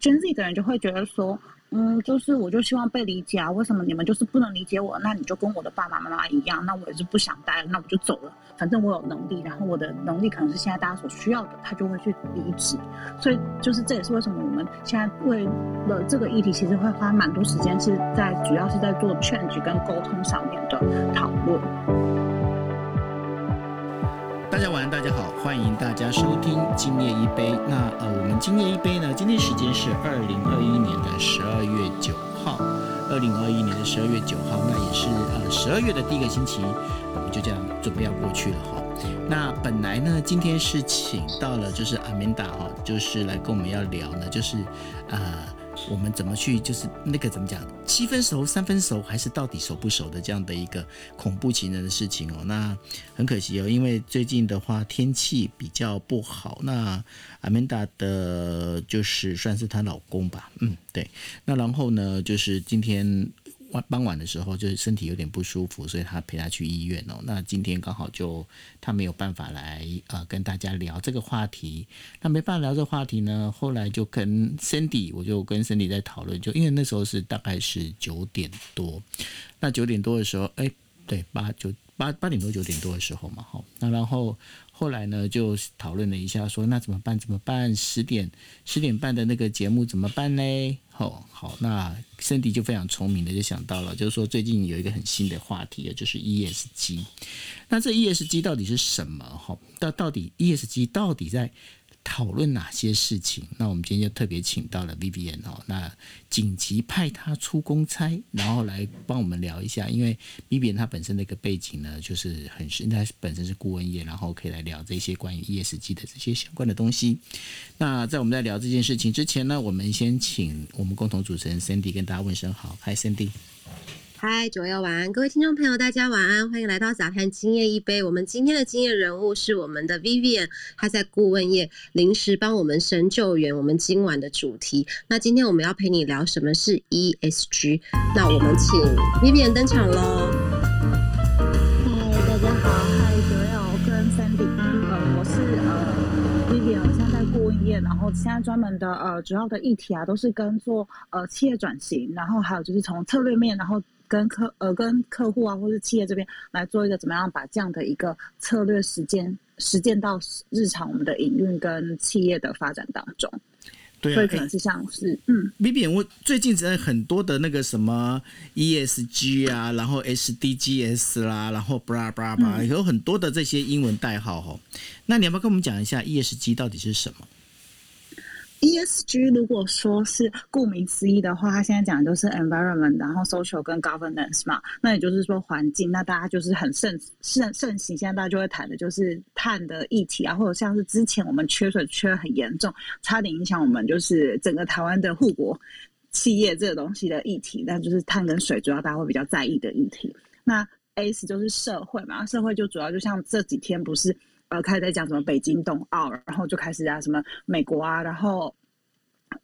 Gen Z 的人就会觉得说。嗯，就是我就希望被理解啊，为什么你们就是不能理解我？那你就跟我的爸爸妈妈一样，那我也是不想待了，那我就走了。反正我有能力，然后我的能力可能是现在大家所需要的，他就会去离职。所以就是这也是为什么我们现在为了这个议题，其实会花蛮多时间是在主要是在做 change 跟沟通上面的讨论。大家晚安，大家好，欢迎大家收听今夜一杯。那呃，我们今夜一杯呢，今天时间是二零二一年的十二月九号，二零二一年的十二月九号，那也是呃十二月的第一个星期，我们就这样准备要过去了哈。那本来呢，今天是请到了就是阿曼达哈，就是来跟我们要聊呢，就是呃。我们怎么去就是那个怎么讲七分熟三分熟还是到底熟不熟的这样的一个恐怖情人的事情哦？那很可惜哦，因为最近的话天气比较不好。那阿曼达的就是算是她老公吧，嗯，对。那然后呢，就是今天。晚傍晚的时候，就是身体有点不舒服，所以他陪他去医院哦。那今天刚好就他没有办法来呃跟大家聊这个话题。那没办法聊这个话题呢，后来就跟 Cindy，我就跟 Cindy 在讨论，就因为那时候是大概是九点多，那九点多的时候，哎，对，八九八八点多九点多的时候嘛，好，那然后。后来呢，就讨论了一下，说那怎么办？怎么办？十点十点半的那个节目怎么办呢？哦，好，那森迪就非常聪明的就想到了，就是说最近有一个很新的话题，就是 ESG。那这 ESG 到底是什么？哈，到到底 ESG 到底在？讨论哪些事情？那我们今天就特别请到了 Vivian 哦，那紧急派他出公差，然后来帮我们聊一下。因为 Vivian 他本身的一个背景呢，就是很是，他本身是顾问业，然后可以来聊这些关于 ESG 的这些相关的东西。那在我们在聊这件事情之前呢，我们先请我们共同主持人 Cindy 跟大家问声好，Hi Cindy。嗨，九幺晚安，各位听众朋友，大家晚安，欢迎来到杂谈今夜一杯。我们今天的今夜人物是我们的 Vivian，他在顾问业临时帮我们神救援。我们今晚的主题，那今天我们要陪你聊什么是 ESG。那我们请 Vivian 登场喽。嗨，大家好，嗨，九幺跟 Sandy，呃，我是呃 Vivian，我现在在顾问业，然后现在专门的呃主要的议题啊，都是跟做呃企业转型，然后还有就是从策略面，然后跟客呃跟客户啊，或是企业这边来做一个怎么样把这样的一个策略实践实践到日常我们的营运跟企业的发展当中。对，所以可能是像是嗯，Vivian，我最近在很多的那个什么 ESG 啊，然后 SDGs 啦，然后 blah blah blah，有很多的这些英文代号哈。那你要不要跟我们讲一下 ESG 到底是什么？ESG 如果说是顾名思义的话，它现在讲的都是 environment，然后 social 跟 governance 嘛，那也就是说环境。那大家就是很盛盛盛行，现在大家就会谈的就是碳的议题啊，或者像是之前我们缺水缺很严重，差点影响我们就是整个台湾的护国企业这个东西的议题，那就是碳跟水主要大家会比较在意的议题。那 S 就是社会嘛，社会就主要就像这几天不是。呃，开始在讲什么北京冬奥，然后就开始啊什么美国啊，然后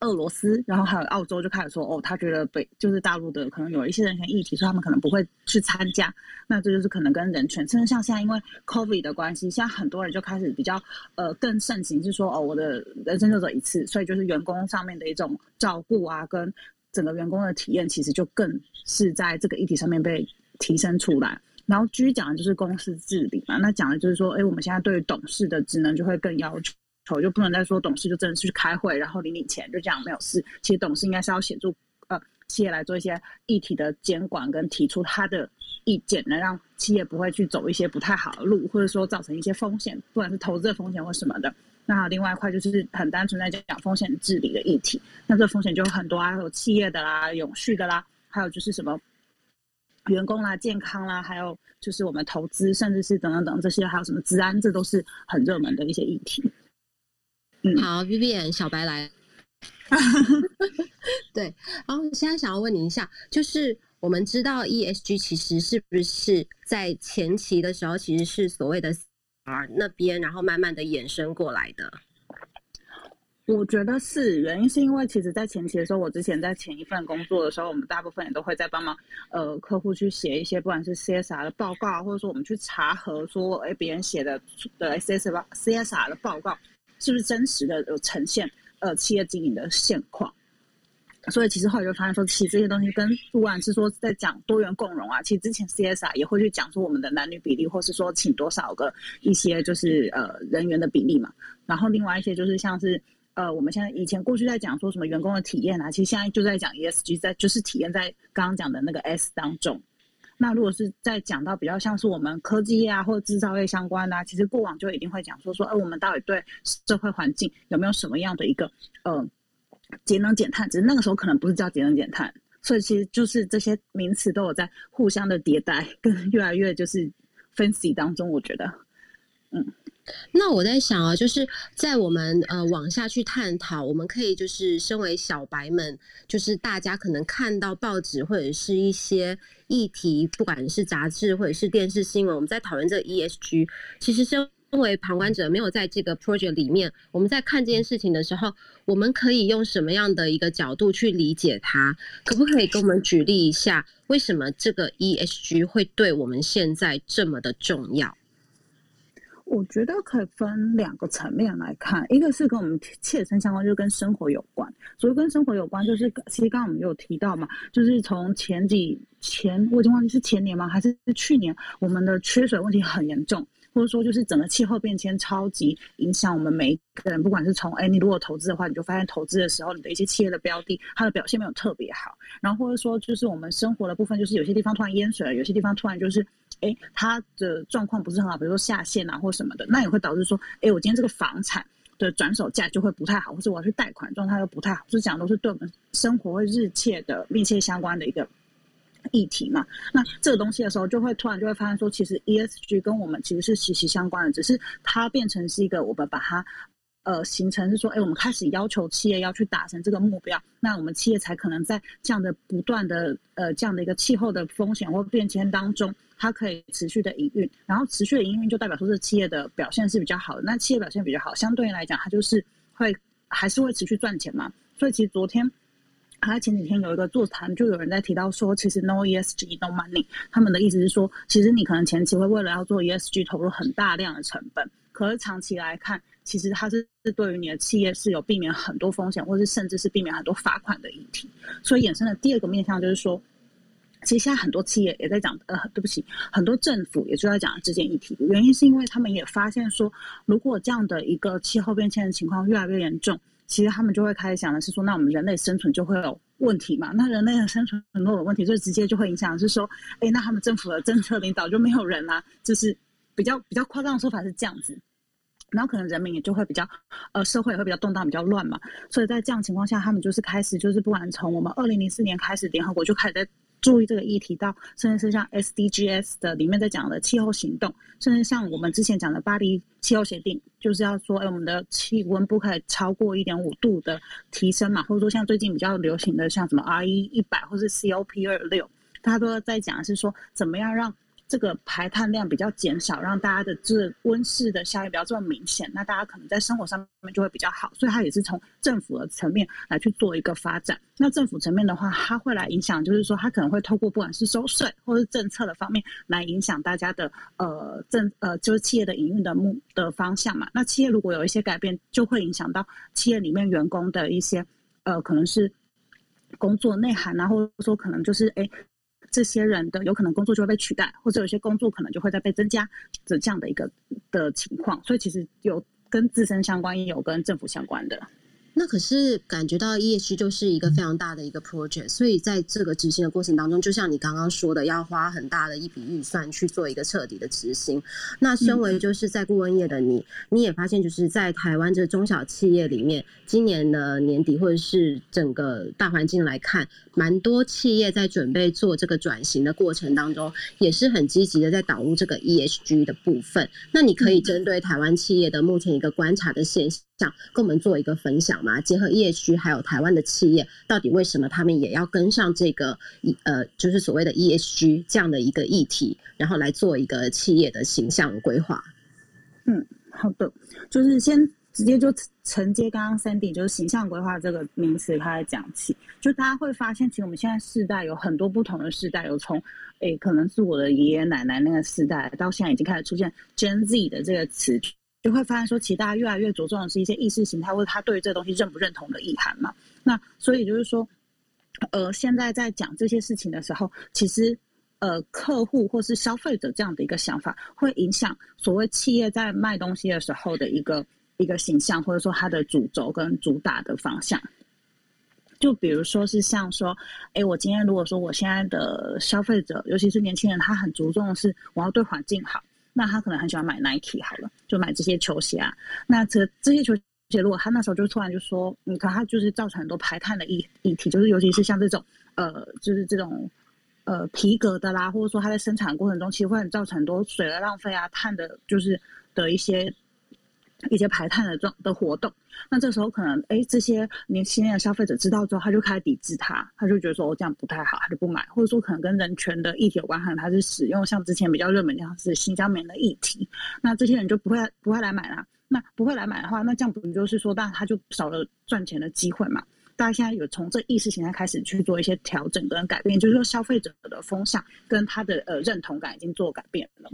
俄罗斯，然后还有澳洲就开始说哦，他觉得北就是大陆的可能有一些人权议题，所以他们可能不会去参加。那这就是可能跟人权，甚至像现在因为 COVID 的关系，现在很多人就开始比较呃更盛行，是说哦，我的人生就走一次，所以就是员工上面的一种照顾啊，跟整个员工的体验，其实就更是在这个议题上面被提升出来。然后继续讲的就是公司治理嘛，那讲的就是说，哎，我们现在对于董事的职能就会更要求，就不能再说董事就真的是去开会，然后领领钱就这样没有事。其实董事应该是要协助呃企业来做一些议题的监管，跟提出他的意见，能让企业不会去走一些不太好的路，或者说造成一些风险，不管是投资的风险或什么的。那另外一块就是很单纯在讲风险治理的议题，那这风险就很多啊，有企业的啦，永续的啦，还有就是什么。员工啦、健康啦，还有就是我们投资，甚至是等等等这些，还有什么治安，这都是很热门的一些议题。嗯，好，Vivian 小白来。对，然后现在想要问你一下，就是我们知道 ESG 其实是不是在前期的时候，其实是所谓的 R 那边，然后慢慢的衍生过来的。我觉得是原因，是因为其实，在前期的时候，我之前在前一份工作的时候，我们大部分也都会在帮忙，呃，客户去写一些，不管是 CSR 的报告，或者说我们去查核，说，哎，别人写的的 CSR CSR 的报告是不是真实的，有呈现呃企业经营的现况。所以其实后来就发现说，其实这些东西跟不管是说在讲多元共融啊，其实之前 CSR 也会去讲说我们的男女比例，或是说请多少个一些就是呃人员的比例嘛。然后另外一些就是像是呃我们现在以前过去在讲说什么员工的体验啊，其实现在就在讲 ESG，在就是体验在刚刚讲的那个 S 当中。那如果是在讲到比较像是我们科技业啊或者制造业相关的，其实过往就一定会讲说说，哎，我们到底对社会环境有没有什么样的一个呃节能减碳？只是那个时候可能不是叫节能减碳，所以其实就是这些名词都有在互相的迭代，跟越来越就是分析当中，我觉得，嗯。那我在想啊，就是在我们呃往下去探讨，我们可以就是身为小白们，就是大家可能看到报纸或者是一些议题，不管是杂志或者是电视新闻，我们在讨论这个 ESG。其实身为旁观者，没有在这个 project 里面，我们在看这件事情的时候，我们可以用什么样的一个角度去理解它？可不可以给我们举例一下，为什么这个 ESG 会对我们现在这么的重要？我觉得可以分两个层面来看，一个是跟我们切身相关，就是跟生活有关。所以跟生活有关，就是其实刚刚我们有提到嘛，就是从前几前我已经忘记是前年吗，还是去年，我们的缺水问题很严重，或者说就是整个气候变迁超级影响我们每一个人。不管是从哎，你如果投资的话，你就发现投资的时候，你的一些企业的标的，它的表现没有特别好。然后或者说就是我们生活的部分，就是有些地方突然淹水了，有些地方突然就是。哎，它的状况不是很好，比如说下线啊或什么的，那也会导致说，哎，我今天这个房产的转手价就会不太好，或者我要去贷款状态又不太好，就讲都是对我们生活会日切的密切相关的一个议题嘛。那这个东西的时候，就会突然就会发现说，其实 ESG 跟我们其实是息息相关的，只是它变成是一个我们把它。呃，形成是说，哎，我们开始要求企业要去达成这个目标，那我们企业才可能在这样的不断的呃这样的一个气候的风险或变迁当中，它可以持续的营运，然后持续的营运就代表说这企业的表现是比较好的。那企业表现比较好，相对来讲，它就是会还是会持续赚钱嘛。所以其实昨天，还前几天有一个座谈，就有人在提到说，其实 No ESG No Money，他们的意思是说，其实你可能前期会为了要做 ESG 投入很大量的成本，可是长期来看。其实它是是对于你的企业是有避免很多风险，或是甚至是避免很多罚款的议题。所以衍生的第二个面向就是说，其实现在很多企业也在讲，呃，对不起，很多政府也就在讲这件议题。原因是因为他们也发现说，如果这样的一个气候变迁的情况越来越严重，其实他们就会开始想的是说，那我们人类生存就会有问题嘛？那人类的生存很多有问题，就直接就会影响是说，哎，那他们政府的政策领导就没有人啦。就是比较比较夸张的说法是这样子。然后可能人民也就会比较，呃，社会也会比较动荡、比较乱嘛。所以在这样情况下，他们就是开始，就是不管从我们二零零四年开始，联合国就开始在注意这个议题，到甚至是像 SDGs 的里面在讲的气候行动，甚至像我们之前讲的巴黎气候协定，就是要说，哎，我们的气温不可以超过一点五度的提升嘛，或者说像最近比较流行的像什么 RE 一百或是 COP 二六，大家都在讲是说怎么样让。这个排碳量比较减少，让大家的这温室的效应不要这么明显，那大家可能在生活上面就会比较好。所以它也是从政府的层面来去做一个发展。那政府层面的话，它会来影响，就是说它可能会透过不管是收税或是政策的方面来影响大家的呃政呃就是企业的营运的目的方向嘛。那企业如果有一些改变，就会影响到企业里面员工的一些呃可能是工作内涵啊，或者说可能就是哎。这些人的有可能工作就会被取代，或者有些工作可能就会在被增加的这样的一个的情况，所以其实有跟自身相关，也有跟政府相关的。那可是感觉到 ESG 就是一个非常大的一个 project，所以在这个执行的过程当中，就像你刚刚说的，要花很大的一笔预算去做一个彻底的执行。那身为就是在顾问业的你，你也发现就是在台湾这中小企业里面，今年的年底或者是整个大环境来看，蛮多企业在准备做这个转型的过程当中，也是很积极的在导入这个 ESG 的部分。那你可以针对台湾企业的目前一个观察的现象。想跟我们做一个分享嘛？结合 ESG 还有台湾的企业，到底为什么他们也要跟上这个呃，就是所谓的 ESG 这样的一个议题，然后来做一个企业的形象规划？嗯，好的，就是先直接就承接刚刚 Sandy 就是形象规划这个名词开始讲起，就大家会发现，其实我们现在世代有很多不同的世代，有从诶可能是我的爷爷奶奶那个世代，到现在已经开始出现 Gen Z 的这个词。就会发现说，其实大家越来越着重的是一些意识形态，或者他对于这东西认不认同的意涵嘛。那所以就是说，呃，现在在讲这些事情的时候，其实呃，客户或是消费者这样的一个想法，会影响所谓企业在卖东西的时候的一个一个形象，或者说它的主轴跟主打的方向。就比如说是像说，哎，我今天如果说我现在的消费者，尤其是年轻人，他很注重的是我要对环境好，那他可能很喜欢买 Nike 好了，就买这些球鞋啊。那这这些球鞋，如果他那时候就突然就说，你看他就是造成很多排碳的议议题，就是尤其是像这种呃，就是这种呃皮革的啦，或者说它在生产过程中其实会很造成很多水的浪费啊，碳的，就是的一些。一些排碳的状的活动，那这时候可能哎，这些年轻的消费者知道之后，他就开始抵制它，他就觉得说哦这样不太好，他就不买，或者说可能跟人权的议题有关，可能他是使用像之前比较热门像是新疆棉的议题，那这些人就不会不会来买啦。那不会来买的话，那这样不就是说，当然他就少了赚钱的机会嘛？大家现在有从这意识形态开始去做一些调整跟改变，就是说消费者的风向跟他的呃认同感已经做改变了。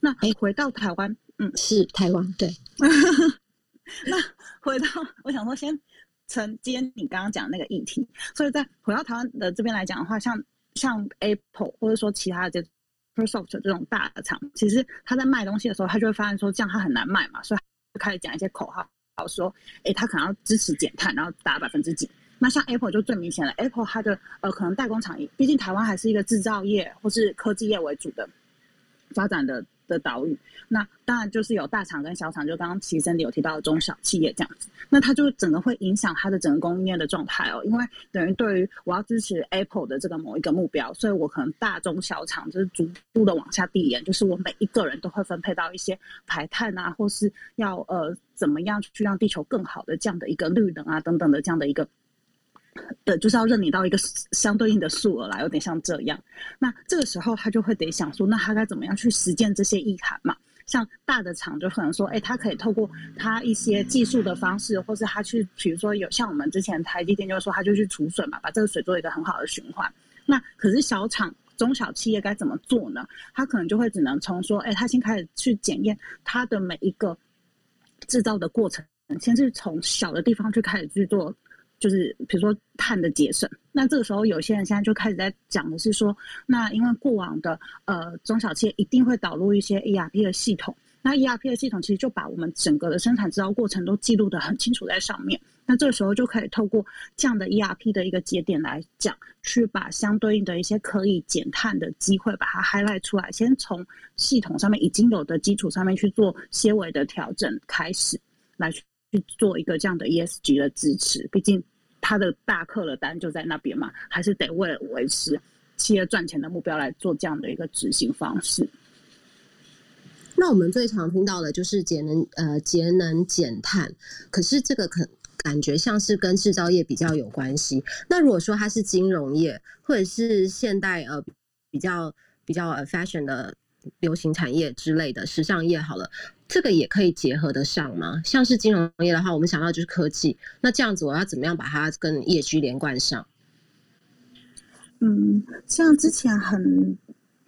那回到台湾。嗯，是台湾对。那回到 我想说，先承接你刚刚讲那个议题，所以在回到台湾的这边来讲的话，像像 Apple 或者说其他的这 Microsoft 这种大的厂，其实他在卖东西的时候，他就会发现说这样他很难卖嘛，所以就开始讲一些口号，好说，哎，他可能要支持减碳，然后打百分之几。那像 Apple 就最明显了，Apple 它的呃可能代工厂，毕竟台湾还是一个制造业或是科技业为主的发展的。的岛屿，那当然就是有大厂跟小厂，就刚刚其实真的有提到中小企业这样子，那它就整个会影响它的整个供应链的状态哦，因为等于对于我要支持 Apple 的这个某一个目标，所以我可能大中小厂就是逐步的往下递延，就是我每一个人都会分配到一些排碳啊，或是要呃怎么样去让地球更好的这样的一个绿能啊等等的这样的一个。的就是要认领到一个相对应的数额来，有点像这样。那这个时候他就会得想说，那他该怎么样去实践这些意涵嘛？像大的厂就可能说，哎，他可以透过他一些技术的方式，或是他去，比如说有像我们之前台积电就是说，他就去储水嘛，把这个水做一个很好的循环。那可是小厂、中小企业该怎么做呢？他可能就会只能从说，哎，他先开始去检验他的每一个制造的过程，先是从小的地方去开始去做。就是比如说碳的节省，那这个时候有些人现在就开始在讲的是说，那因为过往的呃中小企业一定会导入一些 ERP 的系统，那 ERP 的系统其实就把我们整个的生产制造过程都记录的很清楚在上面，那这时候就可以透过这样的 ERP 的一个节点来讲，去把相对应的一些可以减碳的机会把它 highlight 出来，先从系统上面已经有的基础上面去做些微的调整开始，来去。去做一个这样的 ESG 的支持，毕竟他的大客的单就在那边嘛，还是得为了维持企业赚钱的目标来做这样的一个执行方式。那我们最常听到的就是节能呃节能减碳，可是这个可感觉像是跟制造业比较有关系。那如果说它是金融业或者是现代呃比较比较呃 fashion 的流行产业之类的时尚业，好了。这个也可以结合得上吗？像是金融业的话，我们想到就是科技，那这样子我要怎么样把它跟业绩连贯上？嗯，像之前很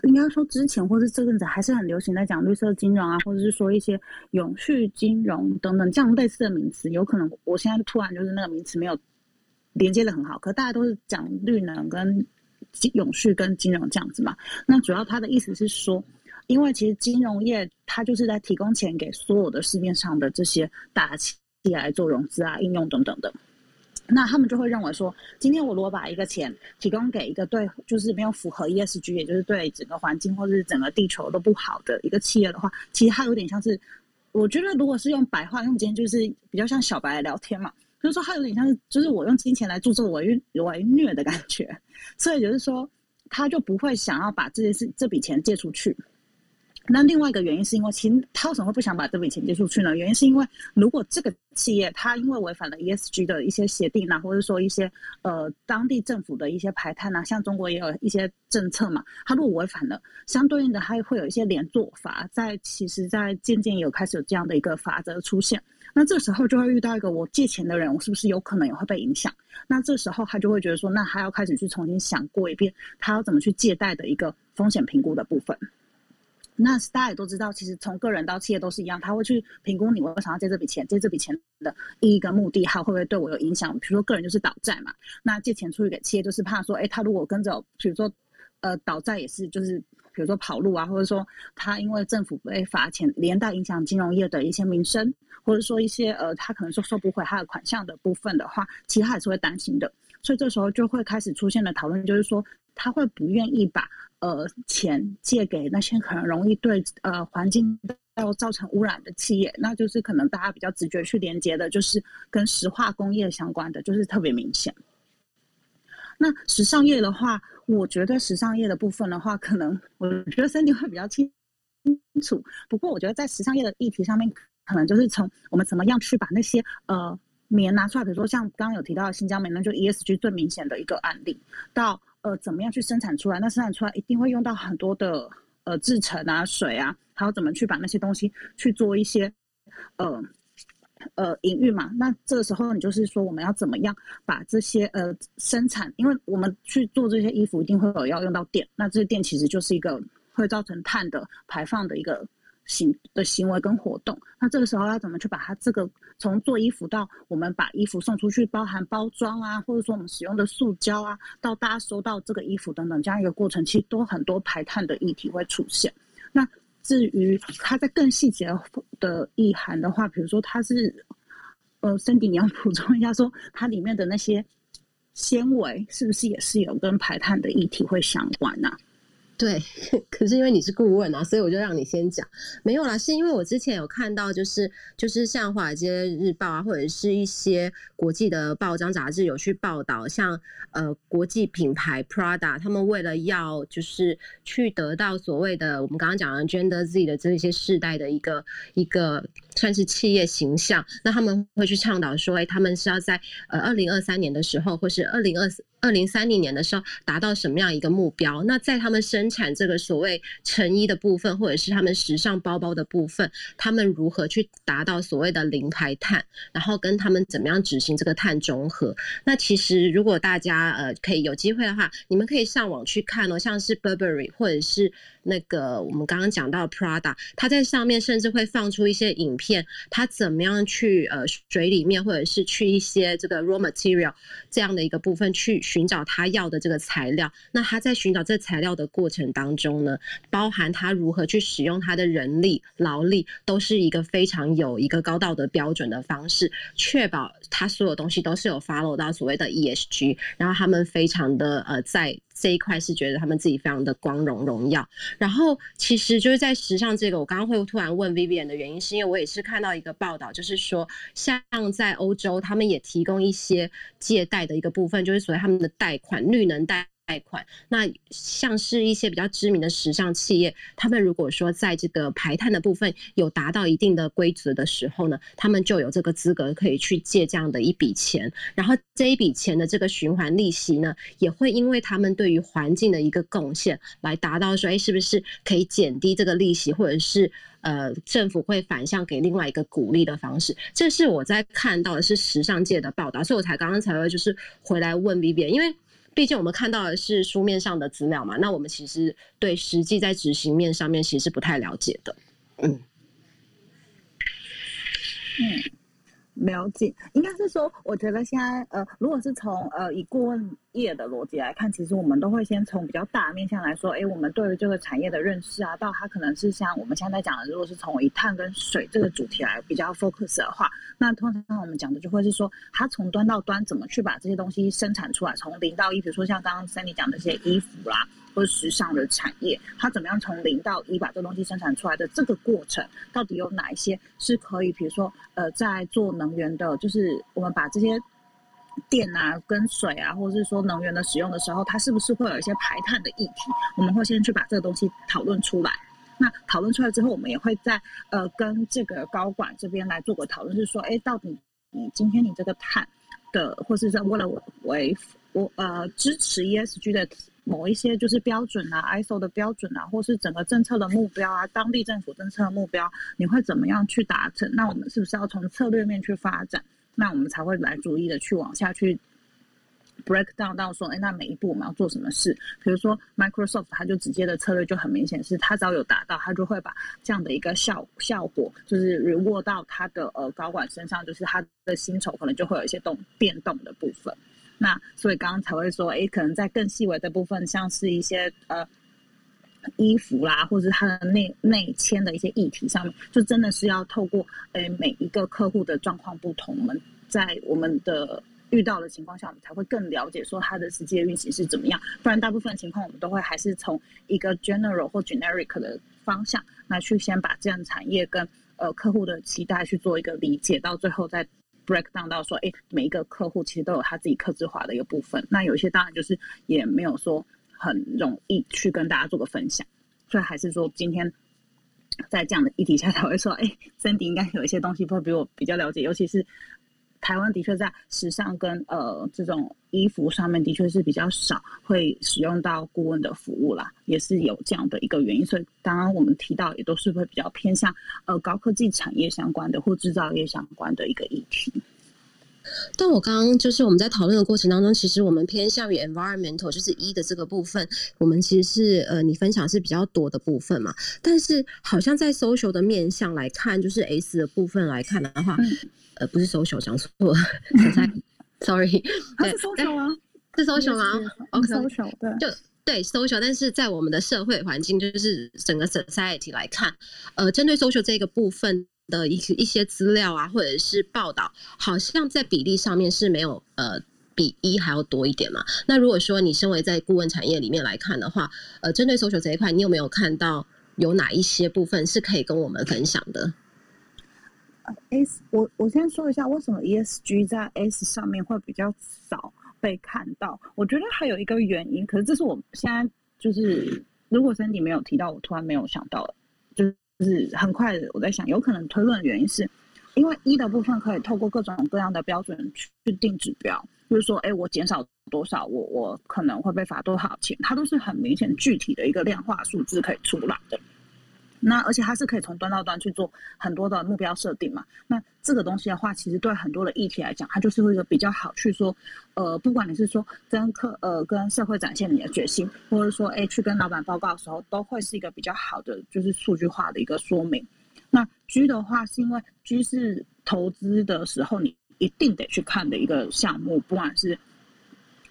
应该说之前或是这阵子还是很流行在讲绿色金融啊，或者是说一些永续金融等等这样类似的名词，有可能我现在突然就是那个名词没有连接的很好，可大家都是讲绿能跟永续跟金融这样子嘛。那主要它的意思是说。因为其实金融业它就是在提供钱给所有的市面上的这些大企业来做融资啊、应用等等的，那他们就会认为说，今天我如果把一个钱提供给一个对就是没有符合 ESG，也就是对整个环境或者是整个地球都不好的一个企业的话，其实它有点像是，我觉得如果是用白话，用今天就是比较像小白聊天嘛，就是说它有点像是就是我用金钱来助纣为为虐的感觉，所以就是说他就不会想要把这件事这笔钱借出去。那另外一个原因是因为，其实他为什么会不想把这笔钱借出去呢？原因是因为，如果这个企业它因为违反了 ESG 的一些协定呐，或者说一些呃当地政府的一些排碳呐，像中国也有一些政策嘛，它如果违反了，相对应的它会有一些连坐法，在其实，在渐渐有开始有这样的一个法则出现。那这时候就会遇到一个我借钱的人，我是不是有可能也会被影响？那这时候他就会觉得说，那他要开始去重新想过一遍，他要怎么去借贷的一个风险评估的部分。那大家也都知道，其实从个人到企业都是一样，他会去评估你我想要借这笔钱，借这笔钱的意义跟目的，还会不会对我有影响。比如说个人就是倒债嘛，那借钱出去给企业就是怕说，哎，他如果跟着，比如说呃倒债也是就是。比如说跑路啊，或者说他因为政府被罚钱，连带影响金融业的一些民生，或者说一些呃，他可能说收不回他的款项的部分的话，其实他也是会担心的。所以这时候就会开始出现了讨论，就是说他会不愿意把呃钱借给那些可能容易对呃环境要造成污染的企业，那就是可能大家比较直觉去连接的，就是跟石化工业相关的，就是特别明显。那时尚业的话。我觉得时尚业的部分的话，可能我觉得森迪会比较清楚。不过，我觉得在时尚业的议题上面，可能就是从我们怎么样去把那些呃棉拿出来，比如说像刚刚有提到新疆棉，那就 ESG 最明显的一个案例。到呃怎么样去生产出来？那生产出来一定会用到很多的呃制成啊、水啊，还有怎么去把那些东西去做一些呃。呃，营运嘛，那这个时候你就是说，我们要怎么样把这些呃生产，因为我们去做这些衣服，一定会有要用到电，那这些电其实就是一个会造成碳的排放的一个行的行为跟活动。那这个时候要怎么去把它这个从做衣服到我们把衣服送出去，包含包装啊，或者说我们使用的塑胶啊，到大家收到这个衣服等等这样一个过程，其实都很多排碳的议题会出现。那至于它在更细节的意涵的话，比如说它是，呃森迪你要补充一下，说它里面的那些纤维是不是也是有跟排碳的议题会相关呢？对，可是因为你是顾问啊，所以我就让你先讲。没有啦，是因为我之前有看到，就是就是像华尔街日报啊，或者是一些国际的报章杂志有去报道，像呃国际品牌 Prada，他们为了要就是去得到所谓的我们刚刚讲的 Gender Z 的这些世代的一个一个算是企业形象，那他们会去倡导说，哎，他们是要在呃二零二三年的时候，或是二零二四。二零三零年的时候达到什么样一个目标？那在他们生产这个所谓成衣的部分，或者是他们时尚包包的部分，他们如何去达到所谓的零排碳？然后跟他们怎么样执行这个碳中和？那其实如果大家呃可以有机会的话，你们可以上网去看哦，像是 Burberry 或者是。那个我们刚刚讲到 Prada，它在上面甚至会放出一些影片，它怎么样去呃水里面或者是去一些这个 raw material 这样的一个部分去寻找他要的这个材料。那他在寻找这材料的过程当中呢，包含他如何去使用他的人力劳力，都是一个非常有一个高道德标准的方式，确保他所有东西都是有 follow 到所谓的 ESG，然后他们非常的呃在。这一块是觉得他们自己非常的光荣荣耀，然后其实就是在时尚这个，我刚刚会突然问 Vivian 的原因，是因为我也是看到一个报道，就是说像在欧洲，他们也提供一些借贷的一个部分，就是所谓他们的贷款绿能贷。贷款，那像是一些比较知名的时尚企业，他们如果说在这个排碳的部分有达到一定的规则的时候呢，他们就有这个资格可以去借这样的一笔钱，然后这一笔钱的这个循环利息呢，也会因为他们对于环境的一个贡献，来达到说，哎，是不是可以减低这个利息，或者是呃，政府会反向给另外一个鼓励的方式？这是我在看到的是时尚界的报道，所以我才刚刚才会就是回来问 B B，因为。毕竟我们看到的是书面上的资料嘛，那我们其实对实际在执行面上面其实是不太了解的，嗯，嗯。了解，应该是说，我觉得现在呃，如果是从呃以顾问业的逻辑来看，其实我们都会先从比较大面向来说，哎，我们对于这个产业的认识啊，到它可能是像我们现在讲的，如果是从以碳跟水这个主题来比较 focus 的话，那通常我们讲的就会是说，它从端到端怎么去把这些东西生产出来，从零到一，比如说像刚刚 Sandy 讲的这些衣服啦。或时尚的产业，它怎么样从零到一把这东西生产出来的这个过程，到底有哪一些是可以，比如说，呃，在做能源的，就是我们把这些电啊、跟水啊，或者是说能源的使用的时候，它是不是会有一些排碳的议题？我们会先去把这个东西讨论出来。那讨论出来之后，我们也会在呃跟这个高管这边来做个讨论，是说，哎，到底你今天你这个碳的，或是在为了为我呃支持 ESG 的。某一些就是标准啊，ISO 的标准啊，或是整个政策的目标啊，当地政府政策的目标，你会怎么样去达成？那我们是不是要从策略面去发展？那我们才会来逐一的去往下去 break down 到说，哎，那每一步我们要做什么事？比如说 Microsoft，它就直接的策略就很明显，是它只要有达到，它就会把这样的一个效效果，就是 reward 到它的呃高管身上，就是它的薪酬可能就会有一些动变动的部分。那所以刚刚才会说，哎，可能在更细微的部分，像是一些呃衣服啦，或者是它的内内签的一些议题上面，就真的是要透过诶每一个客户的状况不同，我们在我们的。遇到的情况下，我们才会更了解说它的实际的运行是怎么样。不然，大部分情况我们都会还是从一个 general 或 generic 的方向来去先把这样产业跟呃客户的期待去做一个理解，到最后再 break down 到说，哎，每一个客户其实都有他自己克制化的一个部分。那有一些当然就是也没有说很容易去跟大家做个分享，所以还是说今天在这样的议题下才会说，哎珍迪应该有一些东西会比我比较了解，尤其是。台湾的确在时尚跟呃这种衣服上面的确是比较少会使用到顾问的服务啦，也是有这样的一个原因。所以刚刚我们提到也都是会比较偏向呃高科技产业相关的或制造业相关的一个议题。但我刚刚就是我们在讨论的过程当中，其实我们偏向于 environmental，就是一的这个部分，我们其实是呃你分享是比较多的部分嘛。但是好像在 social 的面向来看，就是 S 的部分来看的话。呃，不是 social 讲错了，sorry，它是 social 啊，是 social 吗？OK，social 对，就对 social，但是在我们的社会环境，就是整个 society 来看，呃，针对 social 这个部分的一些一些资料啊，或者是报道，好像在比例上面是没有呃比一还要多一点嘛。那如果说你身为在顾问产业里面来看的话，呃，针对搜索这一块，你有没有看到有哪一些部分是可以跟我们分享的？S，我我先说一下为什么 ESG 在 S 上面会比较少被看到。我觉得还有一个原因，可是这是我现在就是，如果 Cindy 没有提到，我突然没有想到了，就是很快的我在想，有可能推论的原因是，因为一的部分可以透过各种各样的标准去定指标，就是说，哎，我减少多少，我我可能会被罚多少钱，它都是很明显具体的一个量化数字可以出来的。那而且它是可以从端到端去做很多的目标设定嘛？那这个东西的话，其实对很多的议题来讲，它就是一个比较好去说，呃，不管你是说跟客呃跟社会展现你的决心，或者说哎去跟老板报告的时候，都会是一个比较好的就是数据化的一个说明。那 G 的话，是因为 G 是投资的时候你一定得去看的一个项目，不管是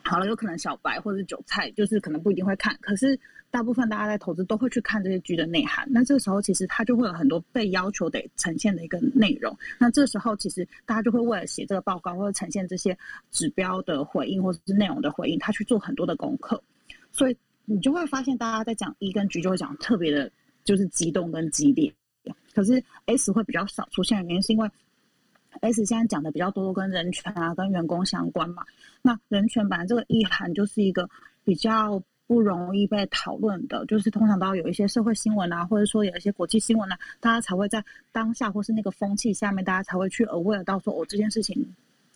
好了，有可能小白或者是韭菜，就是可能不一定会看，可是。大部分大家在投资都会去看这些剧的内涵，那这个时候其实它就会有很多被要求得呈现的一个内容。那这时候其实大家就会为了写这个报告或者呈现这些指标的回应或者是内容的回应，他去做很多的功课。所以你就会发现大家在讲一跟 G 就会讲特别的，就是激动跟激烈。可是 S 会比较少出现，原因是因为 S 现在讲的比较多都跟人权啊、跟员工相关嘛。那人权本来这个意涵就是一个比较。不容易被讨论的，就是通常都要有一些社会新闻啊，或者说有一些国际新闻啊，大家才会在当下或是那个风气下面，大家才会去 aware 到说，哦，这件事情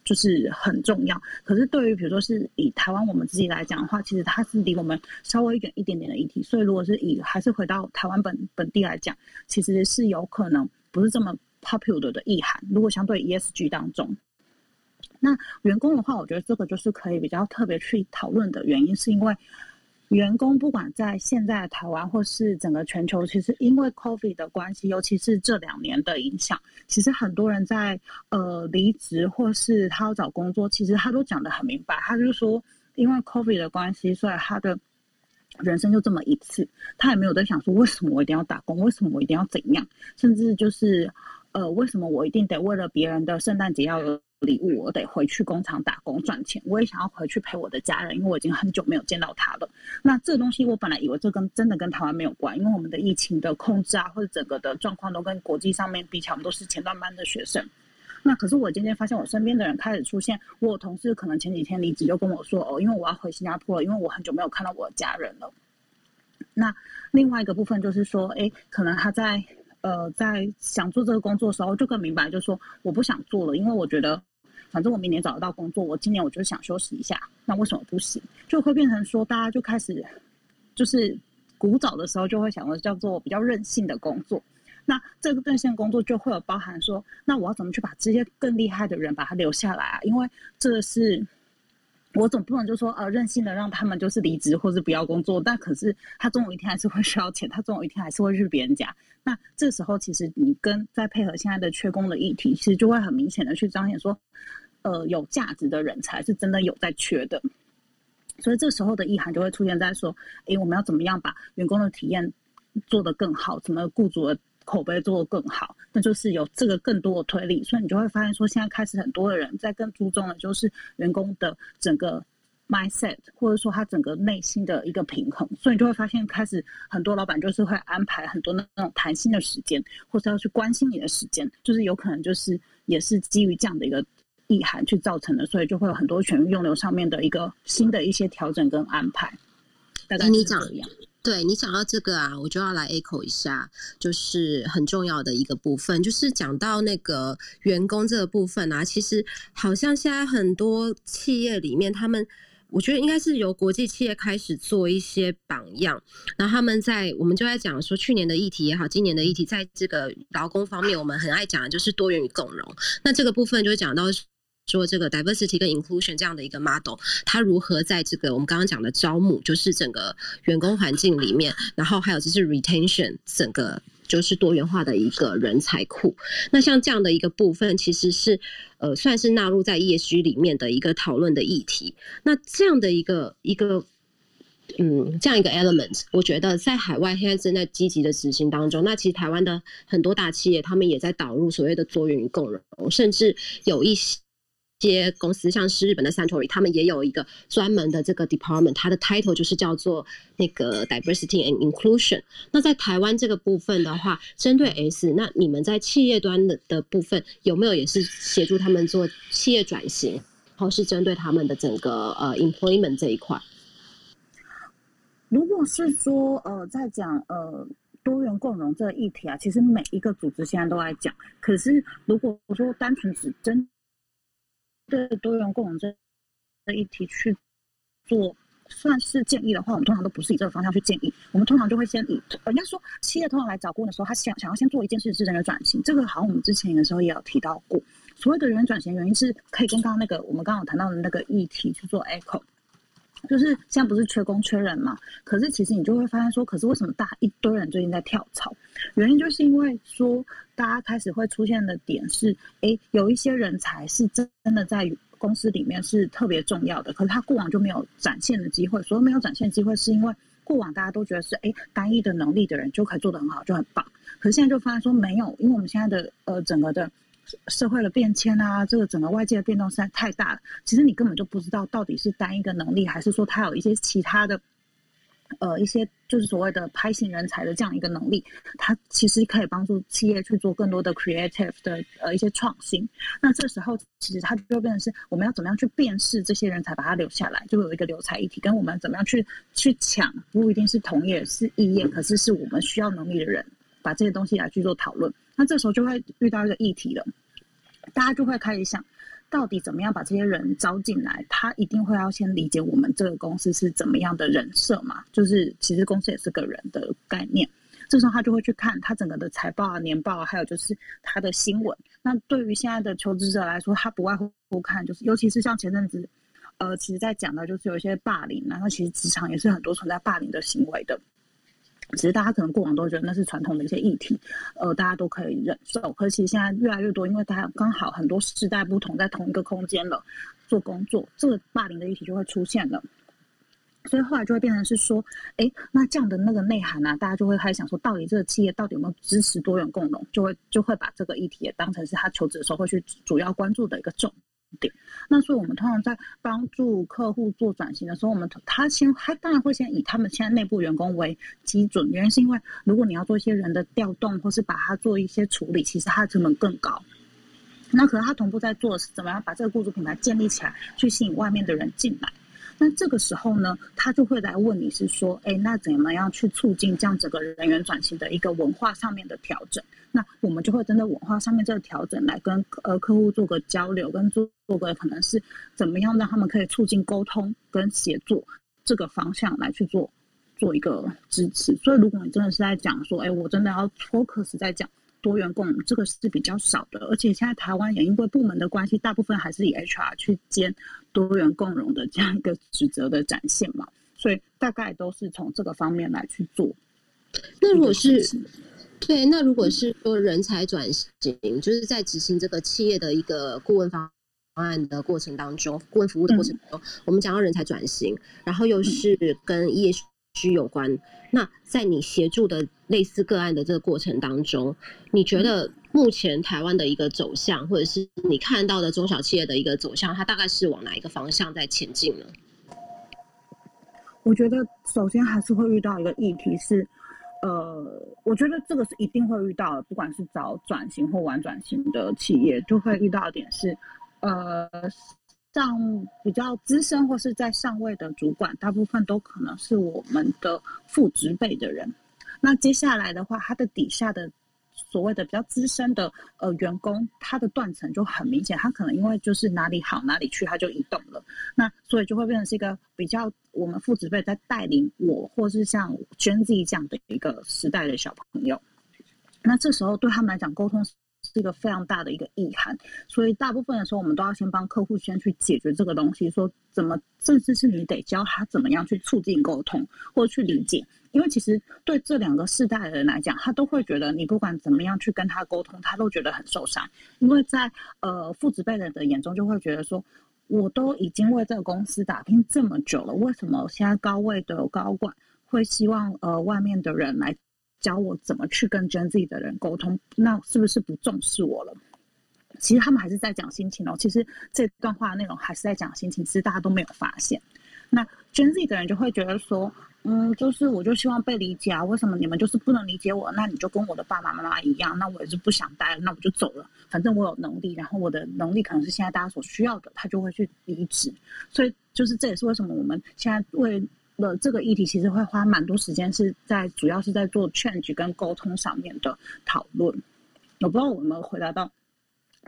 就是很重要。可是对于比如说是以台湾我们自己来讲的话，其实它是离我们稍微远一点点的议题，所以如果是以还是回到台湾本本地来讲，其实是有可能不是这么 popular 的意涵。如果相对 ESG 当中，那员工的话，我觉得这个就是可以比较特别去讨论的原因，是因为。员工不管在现在台湾或是整个全球，其实因为 COVID 的关系，尤其是这两年的影响，其实很多人在呃离职或是他要找工作，其实他都讲得很明白，他就是说，因为 COVID 的关系，所以他的人生就这么一次，他也没有在想说为什么我一定要打工，为什么我一定要怎样，甚至就是呃为什么我一定得为了别人的圣诞节要。礼物，我得回去工厂打工赚钱。我也想要回去陪我的家人，因为我已经很久没有见到他了。那这个东西，我本来以为这跟真的跟台湾没有关，因为我们的疫情的控制啊，或者整个的状况都跟国际上面比起来，我们都是前段班的学生。那可是我今天发现，我身边的人开始出现，我同事可能前几天离职就跟我说：“哦，因为我要回新加坡了，因为我很久没有看到我的家人了。”那另外一个部分就是说，哎，可能他在呃在想做这个工作的时候，就更明白，就是说我不想做了，因为我觉得。反正我明年找得到工作，我今年我就想休息一下，那为什么不行？就会变成说，大家就开始，就是古早的时候就会想的叫做比较任性的工作。那这个任性工作就会有包含说，那我要怎么去把这些更厉害的人把他留下来啊？因为这是我总不能就说呃任性的让他们就是离职或是不要工作，但可是他总有一天还是会需要钱，他总有一天还是会去别人家。那这时候其实你跟再配合现在的缺工的议题，其实就会很明显的去彰显说，呃有价值的人才是真的有在缺的。所以这时候的意涵就会出现在说，诶，我们要怎么样把员工的体验做得更好，怎么雇主的口碑做得更好，那就是有这个更多的推力。所以你就会发现说，现在开始很多的人在更注重的就是员工的整个 mindset，或者说他整个内心的一个平衡。所以你就会发现，开始很多老板就是会安排很多那种弹性的时间，或者要去关心你的时间，就是有可能就是也是基于这样的一个。意涵去造成的，所以就会有很多权用流上面的一个新的一些调整跟安排。大概你讲对你讲到这个啊，我就要来 echo 一下，就是很重要的一个部分，就是讲到那个员工这个部分啊，其实好像现在很多企业里面，他们我觉得应该是由国际企业开始做一些榜样，然后他们在我们就在讲说，去年的议题也好，今年的议题，在这个劳工方面，我们很爱讲的就是多元与共融。那这个部分就讲到。说这个 diversity 跟 inclusion 这样的一个 model，它如何在这个我们刚刚讲的招募，就是整个员工环境里面，然后还有就是 retention 整个就是多元化的一个人才库。那像这样的一个部分，其实是呃算是纳入在 ESG 里面的一个讨论的议题。那这样的一个一个嗯这样一个 element，我觉得在海外现在正在积极的执行当中。那其实台湾的很多大企业，他们也在导入所谓的多元与共融，甚至有一些。些公司像是日本的 Century，他们也有一个专门的这个 department，它的 title 就是叫做那个 diversity and inclusion。那在台湾这个部分的话，针对 S，那你们在企业端的的部分有没有也是协助他们做企业转型，或是针对他们的整个呃 employment 这一块？如果是说呃在讲呃多元共融这个议题啊，其实每一个组织现在都在讲。可是如果说单纯只针对多元共融这这一题去做算是建议的话，我们通常都不是以这个方向去建议。我们通常就会先以人家说企业通常来找顾问的时候，他想想要先做一件事是人员转型。这个好像我们之前的时候也有提到过。所谓的人员转型原因是可以跟刚刚那个我们刚刚谈到的那个议题去做 echo。就是现在不是缺工缺人嘛？可是其实你就会发现说，可是为什么大一堆人最近在跳槽？原因就是因为说，大家开始会出现的点是，哎，有一些人才是真的在公司里面是特别重要的，可是他过往就没有展现的机会。所以没有展现机会，是因为过往大家都觉得是，哎，单一的能力的人就可以做得很好，就很棒。可是现在就发现说没有，因为我们现在的呃整个的。社会的变迁啊，这个整个外界的变动实在太大了。其实你根本就不知道到底是单一个能力，还是说他有一些其他的，呃，一些就是所谓的拍型人才的这样一个能力，它其实可以帮助企业去做更多的 creative 的呃一些创新。那这时候其实它就变成是我们要怎么样去辨识这些人才，把它留下来，就会有一个留才议题，跟我们怎么样去去抢，不一定是同业是异业，可是是我们需要能力的人，把这些东西来去做讨论。那这时候就会遇到一个议题了。大家就会开始想，到底怎么样把这些人招进来？他一定会要先理解我们这个公司是怎么样的人设嘛？就是其实公司也是个人的概念。这时候他就会去看他整个的财报啊、年报啊，还有就是他的新闻。那对于现在的求职者来说，他不外乎看就是，尤其是像前阵子，呃，其实在讲的就是有一些霸凌，然后其实职场也是很多存在霸凌的行为的。其实大家可能过往都觉得那是传统的一些议题，呃，大家都可以忍受。可是现在越来越多，因为大家刚好很多世代不同，在同一个空间了做工作，这个霸凌的议题就会出现了。所以后来就会变成是说，哎，那这样的那个内涵呢，大家就会开始想说，到底这个企业到底有没有支持多元共融，就会就会把这个议题也当成是他求职的时候会去主要关注的一个重点。点，那所以我们通常在帮助客户做转型的时候，我们他先他当然会先以他们现在内部员工为基准，原因是因为如果你要做一些人的调动，或是把它做一些处理，其实它的成本更高。那可能他同步在做的是怎么样把这个雇主品牌建立起来，去吸引外面的人进来。那这个时候呢，他就会来问你是说，哎，那怎么样去促进这样整个人员转型的一个文化上面的调整？那我们就会针对文化上面这个调整来跟呃客户做个交流，跟做做个可能是怎么样让他们可以促进沟通跟协作这个方向来去做做一个支持。所以如果你真的是在讲说，哎，我真的要 focus 在讲多元共融，这个是比较少的。而且现在台湾也因为部门的关系，大部分还是以 HR 去兼多元共融的这样一个职责的展现嘛，所以大概都是从这个方面来去做。那如果是对，那如果是说人才转型，就是在执行这个企业的一个顾问方方案的过程当中，顾问服务的过程中，我们讲到人才转型，然后又是跟 ESG 有关。那在你协助的类似个案的这个过程当中，你觉得目前台湾的一个走向，或者是你看到的中小企业的一个走向，它大概是往哪一个方向在前进呢？我觉得首先还是会遇到一个议题是。呃，我觉得这个是一定会遇到的，不管是早转型或晚转型的企业，都会遇到一点是，呃，上比较资深或是在上位的主管，大部分都可能是我们的副职辈的人。那接下来的话，他的底下的。所谓的比较资深的呃员工，他的断层就很明显，他可能因为就是哪里好哪里去，他就移动了。那所以就会变成是一个比较我们父子辈在带领我，或是像 Gen Z 这样的一个时代的小朋友。那这时候对他们来讲，沟通是一个非常大的一个意涵。所以大部分的时候，我们都要先帮客户先去解决这个东西，说怎么，甚至是你得教他怎么样去促进沟通，或者去理解。因为其实对这两个世代的人来讲，他都会觉得你不管怎么样去跟他沟通，他都觉得很受伤。因为在呃父子辈人的眼中，就会觉得说，我都已经为这个公司打拼这么久了，为什么现在高位的高管会希望呃外面的人来教我怎么去跟 Gen Z 的人沟通？那是不是不重视我了？其实他们还是在讲心情哦。其实这段话的内容还是在讲心情，其实大家都没有发现。那 Gen Z 的人就会觉得说。嗯，就是我就希望被理解啊，为什么你们就是不能理解我？那你就跟我的爸爸妈妈一样，那我也是不想待了，那我就走了。反正我有能力，然后我的能力可能是现在大家所需要的，他就会去离职。所以就是这也是为什么我们现在为了这个议题，其实会花蛮多时间是在主要是在做 change 跟沟通上面的讨论。我不知道我们回答到。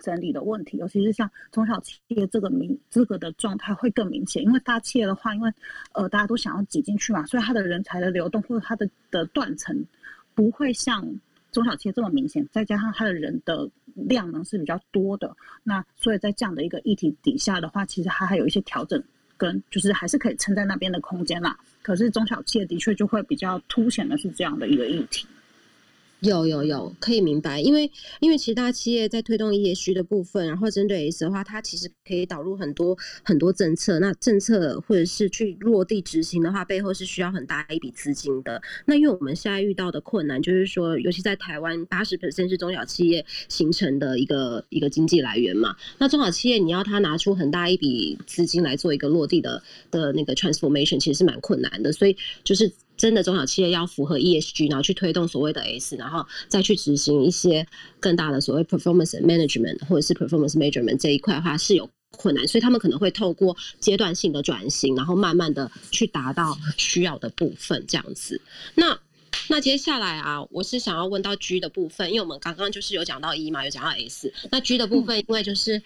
整理的问题，尤其是像中小企业这个明这个的状态会更明显，因为大企业的话，因为呃大家都想要挤进去嘛，所以它的人才的流动或者它的的断层不会像中小企业这么明显，再加上它的人的量能是比较多的，那所以在这样的一个议题底下的话，其实它还有一些调整跟就是还是可以撑在那边的空间啦。可是中小企业的确就会比较凸显的是这样的一个议题。有有有，可以明白，因为因为其实大企业在推动 ESG 的部分，然后针对 S 的话，它其实可以导入很多很多政策。那政策或者是去落地执行的话，背后是需要很大一笔资金的。那因为我们现在遇到的困难，就是说，尤其在台湾，八十 percent 是中小企业形成的一个一个经济来源嘛。那中小企业你要它拿出很大一笔资金来做一个落地的的那个 transformation，其实是蛮困难的。所以就是。真的中小企业要符合 ESG，然后去推动所谓的 S，然后再去执行一些更大的所谓 performance management 或者是 performance measurement 这一块的话是有困难，所以他们可能会透过阶段性的转型，然后慢慢的去达到需要的部分这样子。那那接下来啊，我是想要问到 G 的部分，因为我们刚刚就是有讲到 E 嘛，有讲到 S，那 G 的部分，因为就是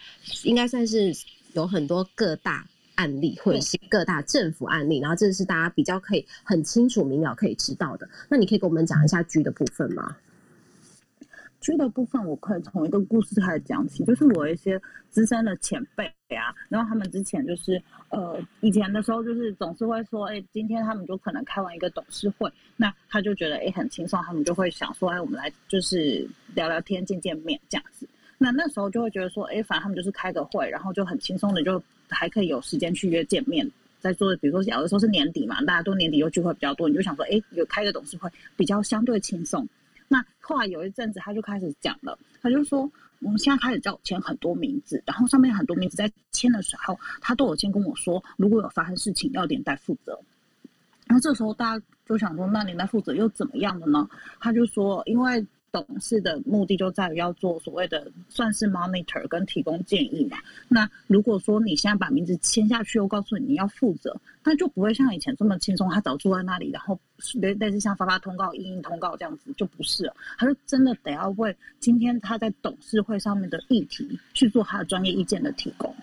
应该算是有很多各大。案例或者是各大政府案例，然后这是大家比较可以很清楚明了可以知道的。那你可以跟我们讲一下 G 的部分吗？G 的部分我可以从一个故事开始讲起，就是我一些资深的前辈啊，然后他们之前就是呃以前的时候就是总是会说，哎，今天他们就可能开完一个董事会，那他就觉得哎很轻松，他们就会想说，哎，我们来就是聊聊天、见见面这样子。那那时候就会觉得说，哎，反正他们就是开个会，然后就很轻松的就。还可以有时间去约见面，在做，比如说有的时候是年底嘛，大家都年底又聚会比较多，你就想说，哎，有开个董事会比较相对轻松。那后来有一阵子，他就开始讲了，他就说，我们现在开始叫我签很多名字，然后上面很多名字在签的时候，他都有先跟我说，如果有发生事情要连带负责。然后这时候大家就想说，那连带负责又怎么样的呢？他就说，因为。董事的目的就在于要做所谓的算是 monitor 跟提供建议嘛。那如果说你现在把名字签下去，又告诉你你要负责，那就不会像以前这么轻松。他早坐在那里，然后类类似像发发通告、印印通告这样子，就不是了。他就真的得要为今天他在董事会上面的议题去做他的专业意见的提供。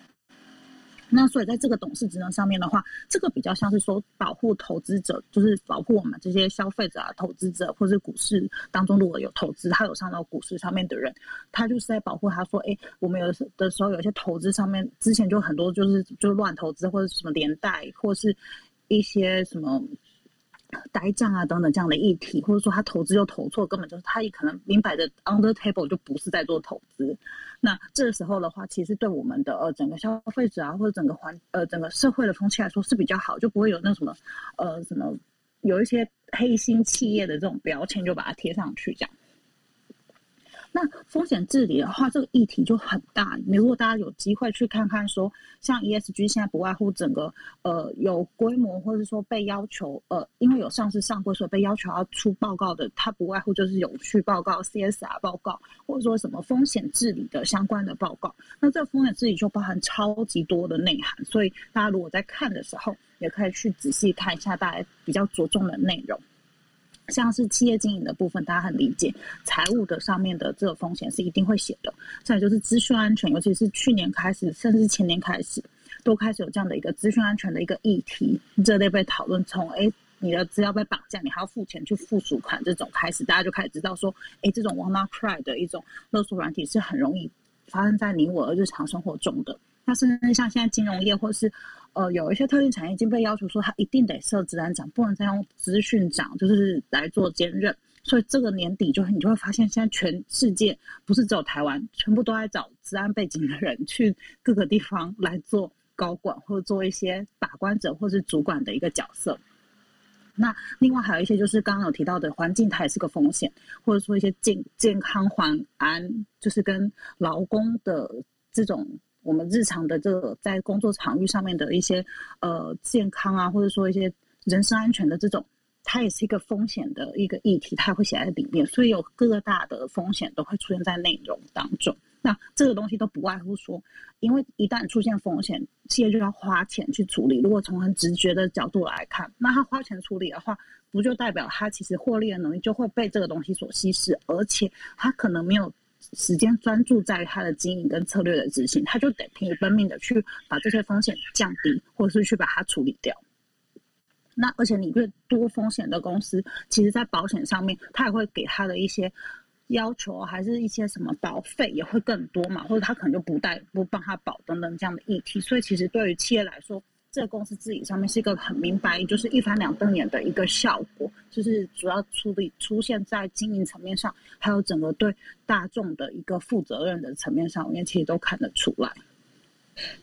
那所以在这个董事职能上面的话，这个比较像是说保护投资者，就是保护我们这些消费者啊、投资者，或是股市当中如果有投资，他有上到股市上面的人，他就是在保护他说，哎，我们有的时候有些投资上面之前就很多就是就乱投资或者什么连带或是一些什么。呆账啊等等这样的议题，或者说他投资又投错，根本就是他也可能明摆着 under table 就不是在做投资。那这时候的话，其实对我们的呃整个消费者啊，或者整个环呃整个社会的风气来说是比较好，就不会有那什么呃什么有一些黑心企业的这种标签就把它贴上去这样。那风险治理的话，这个议题就很大。你如果大家有机会去看看，说像 ESG 现在不外乎整个呃有规模，或者说被要求呃，因为有上市上柜，所以被要求要出报告的，它不外乎就是有序报告、CSR 报告，或者说什么风险治理的相关的报告。那这个风险治理就包含超级多的内涵，所以大家如果在看的时候，也可以去仔细看一下大家比较着重的内容。像是企业经营的部分，大家很理解，财务的上面的这个风险是一定会写的。再就是资讯安全，尤其是去年开始，甚至前年开始，都开始有这样的一个资讯安全的一个议题，这类被讨论。从哎，你的资料被绑架，你还要付钱去付赎款这种开始，大家就开始知道说，哎，这种 WannaCry 的一种勒索软体是很容易发生在你我的日常生活中的。那甚至像现在金融业或是呃，有一些特定产业已经被要求说，它一定得设治安长，不能再用资讯长，就是来做兼任。所以这个年底就你就会发现，现在全世界不是只有台湾，全部都在找治安背景的人去各个地方来做高管，或者做一些把关者或是主管的一个角色。那另外还有一些就是刚刚有提到的环境，它也是个风险，或者说一些健健康环安，就是跟劳工的这种。我们日常的这个在工作场域上面的一些呃健康啊，或者说一些人身安全的这种，它也是一个风险的一个议题，它会写在里面，所以有各大的风险都会出现在内容当中。那这个东西都不外乎说，因为一旦出现风险，企业就要花钱去处理。如果从很直觉的角度来看，那他花钱处理的话，不就代表他其实获利的能力就会被这个东西所稀释，而且他可能没有。时间专注在他的经营跟策略的执行，他就得拼奔命的去把这些风险降低，或者是去把它处理掉。那而且你越多风险的公司，其实在保险上面，他也会给他的一些要求，还是一些什么保费也会更多嘛，或者他可能就不带不帮他保等等这样的议题。所以其实对于企业来说，这个公司治理上面是一个很明白，就是一翻两瞪眼的一个效果，就是主要处理出现在经营层面上，还有整个对大众的一个负责任的层面上我们，其实都看得出来。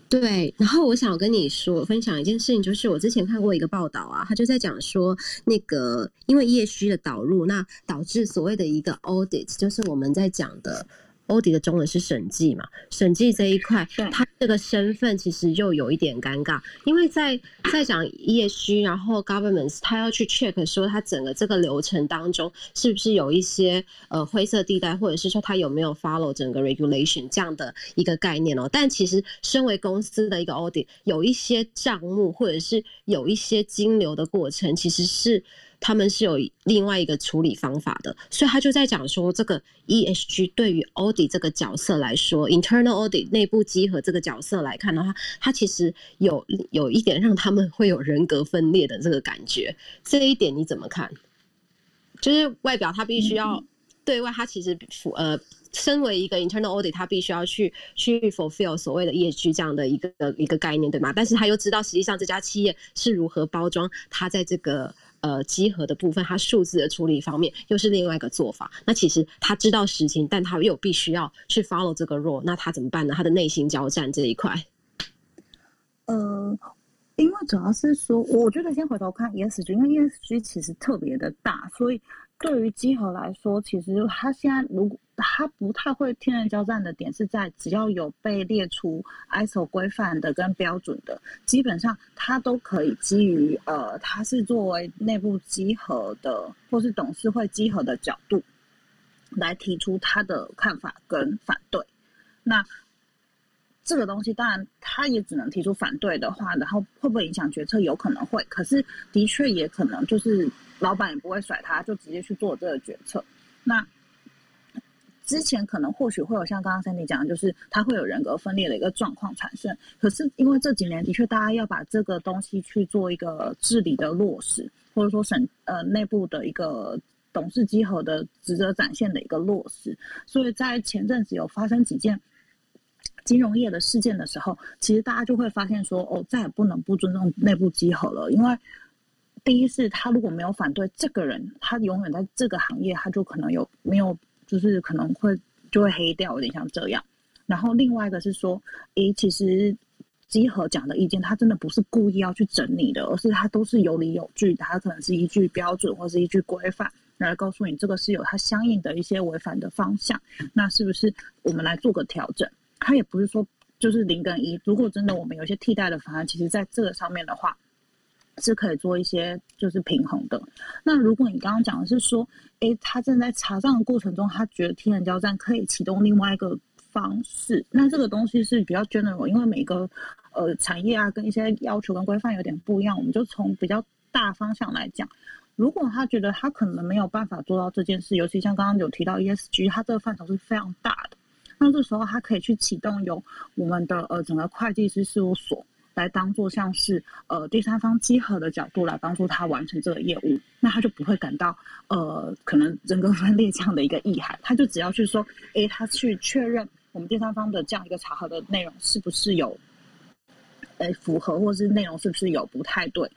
对，然后我想跟你说分享一件事情，就是我之前看过一个报道啊，他就在讲说，那个因为业需的导入，那导致所谓的一个 audit，就是我们在讲的。欧迪的中文是审计嘛？审计这一块，他这个身份其实又有一点尴尬，因为在在讲业需，然后 governments，他要去 check 说他整个这个流程当中是不是有一些呃灰色地带，或者是说他有没有 follow 整个 regulation 这样的一个概念哦。但其实身为公司的一个 audit，有一些账目或者是有一些金流的过程，其实是。他们是有另外一个处理方法的，所以他就在讲说，这个 ESG 对于 audit 这个角色来说，internal audit 内部稽核这个角色来看的话，它其实有有一点让他们会有人格分裂的这个感觉。这一点你怎么看？就是外表他必须要对外，他其实呃，身为一个 internal audit，他必须要去去 fulfill 所谓的 ESG 这样的一个一个概念，对吗？但是他又知道实际上这家企业是如何包装他在这个。呃，集合的部分，它数字的处理方面又是另外一个做法。那其实他知道实情，但他又必须要去 follow 这个 role，那他怎么办呢？他的内心交战这一块。呃，因为主要是说，我觉得先回头看 ESG，因为 ESG 其实特别的大，所以。对于集合来说，其实它现在如果它不太会天人交战的点是在，只要有被列出 ISO 规范的跟标准的，基本上它都可以基于呃，它是作为内部集合的或是董事会集合的角度来提出他的看法跟反对。那这个东西当然他也只能提出反对的话，然后会不会影响决策？有可能会，可是的确也可能就是。老板也不会甩他，就直接去做这个决策。那之前可能或许会有像刚刚三弟讲的，就是他会有人格分裂的一个状况产生。可是因为这几年的确大家要把这个东西去做一个治理的落实，或者说省呃内部的一个董事稽核的职责展现的一个落实，所以在前阵子有发生几件金融业的事件的时候，其实大家就会发现说，哦，再也不能不尊重内部稽核了，因为。第一是，他如果没有反对这个人，他永远在这个行业，他就可能有没有，就是可能会就会黑掉，有点像这样。然后另外一个是说，诶，其实集合讲的意见，他真的不是故意要去整你的，而是他都是有理有据，他可能是一句标准或是一句规范来告诉你，这个是有它相应的一些违反的方向。那是不是我们来做个调整？他也不是说就是零跟一，如果真的我们有些替代的方案，其实在这个上面的话。是可以做一些就是平衡的。那如果你刚刚讲的是说，诶，他正在查账的过程中，他觉得天人交战可以启动另外一个方式，那这个东西是比较 general，因为每个呃产业啊跟一些要求跟规范有点不一样，我们就从比较大方向来讲。如果他觉得他可能没有办法做到这件事，尤其像刚刚有提到 ESG，它这个范畴是非常大的，那这时候他可以去启动由我们的呃整个会计师事务所。来当做像是呃第三方稽核的角度来帮助他完成这个业务，那他就不会感到呃可能人格分裂这样的一个意涵，他就只要去说，诶，他去确认我们第三方的这样一个查核的内容是不是有，诶符合，或是内容是不是有不太对，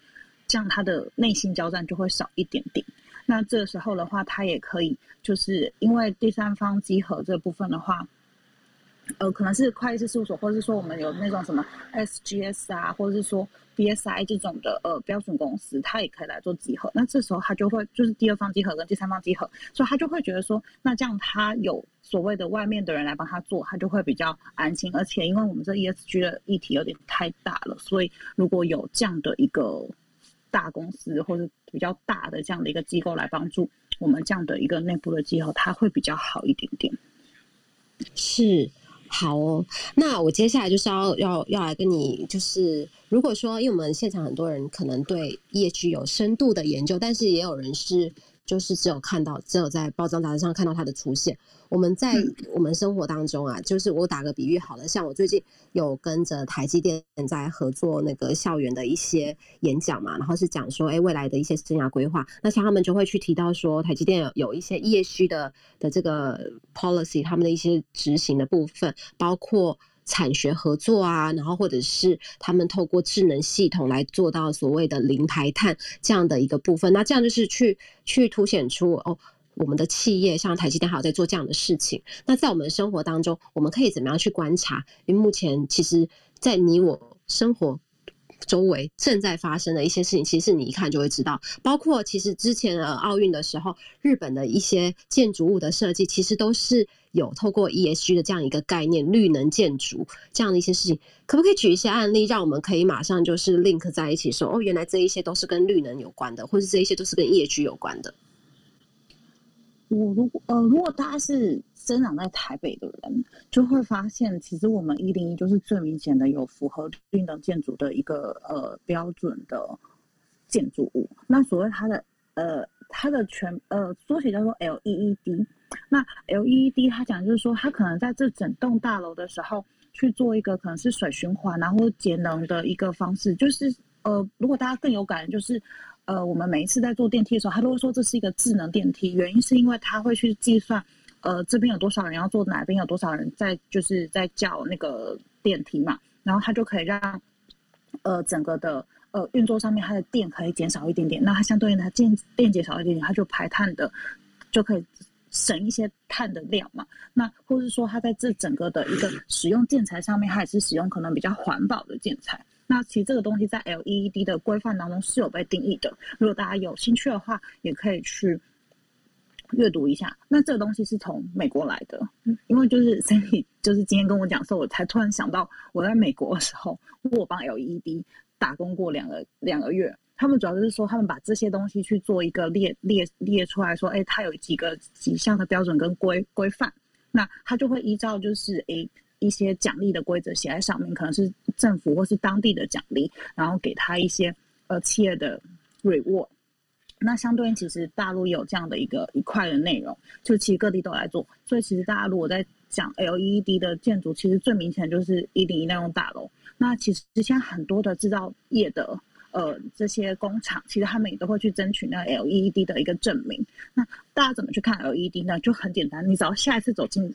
这样他的内心交战就会少一点点。那这时候的话，他也可以就是因为第三方稽核这部分的话。呃，可能是会计师事务所，或者是说我们有那种什么 SGS 啊，或者是说 BSI 这种的呃标准公司，他也可以来做集合。那这时候他就会就是第二方集合跟第三方集合，所以他就会觉得说，那这样他有所谓的外面的人来帮他做，他就会比较安心。而且因为我们这 ESG 的议题有点太大了，所以如果有这样的一个大公司或者比较大的这样的一个机构来帮助我们这样的一个内部的集合，它会比较好一点点。是。好哦，那我接下来就是要要要来跟你，就是如果说，因为我们现场很多人可能对业区有深度的研究，但是也有人是。就是只有看到，只有在包装杂志上看到它的出现。我们在我们生活当中啊，就是我打个比喻好了，像我最近有跟着台积电在合作那个校园的一些演讲嘛，然后是讲说，哎，未来的一些生涯规划。那像他们就会去提到说，台积电有有一些业需的的这个 policy，他们的一些执行的部分，包括。产学合作啊，然后或者是他们透过智能系统来做到所谓的零排碳这样的一个部分，那这样就是去去凸显出哦，我们的企业像台积电还有在做这样的事情。那在我们生活当中，我们可以怎么样去观察？因为目前其实，在你我生活。周围正在发生的一些事情，其实你一看就会知道。包括其实之前呃奥运的时候，日本的一些建筑物的设计，其实都是有透过 ESG 的这样一个概念，绿能建筑这样的一些事情。可不可以举一些案例，让我们可以马上就是 link 在一起，说哦，原来这一些都是跟绿能有关的，或是这一些都是跟 ESG 有关的。我如果呃，如果大家是。生长在台北的人就会发现，其实我们一零一就是最明显的有符合绿能建筑的一个呃标准的建筑物。那所谓它的呃它的全呃缩写叫做 LEED。那 LED 它讲就是说，它可能在这整栋大楼的时候去做一个可能是水循环然后节能的一个方式。就是呃，如果大家更有感，就是呃，我们每一次在坐电梯的时候，他都会说这是一个智能电梯，原因是因为它会去计算。呃，这边有多少人要坐哪边？有多少人在就是在叫那个电梯嘛？然后它就可以让呃整个的呃运作上面它的电可以减少一点点。那它相对应它电电减少一点点，它就排碳的就可以省一些碳的量嘛。那或是说它在这整个的一个使用建材上面，它也是使用可能比较环保的建材。那其实这个东西在 LED 的规范当中是有被定义的。如果大家有兴趣的话，也可以去。阅读一下，那这个东西是从美国来的，因为就是 Cindy 就是今天跟我讲说，我才突然想到，我在美国的时候，我帮 LED 打工过两个两个月，他们主要就是说，他们把这些东西去做一个列列列出来说，哎，它有几个几项的标准跟规规范，那他就会依照就是诶一些奖励的规则写在上面，可能是政府或是当地的奖励，然后给他一些呃企业的 reward。那相对应，其实大陆有这样的一个一块的内容，就其实各地都来做。所以其实大家如果在讲 LED 的建筑，其实最明显就是一零一那栋大楼。那其实现在很多的制造业的呃这些工厂，其实他们也都会去争取那 LED 的一个证明。那大家怎么去看 LED 呢？就很简单，你只要下一次走进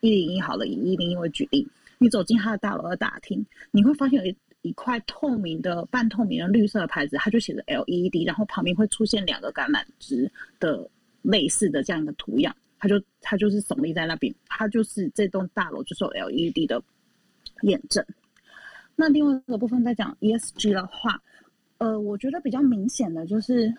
一零一好了，以一零一为举例，你走进它的大楼的大厅，你会发现有一一块透明的半透明的绿色的牌子，它就写着 LED，然后旁边会出现两个橄榄枝的类似的这样一个图样，它就它就是耸立在那边，它就是这栋大楼就是有 LED 的验证。那另外一个部分在讲 ESG 的话，呃，我觉得比较明显的就是，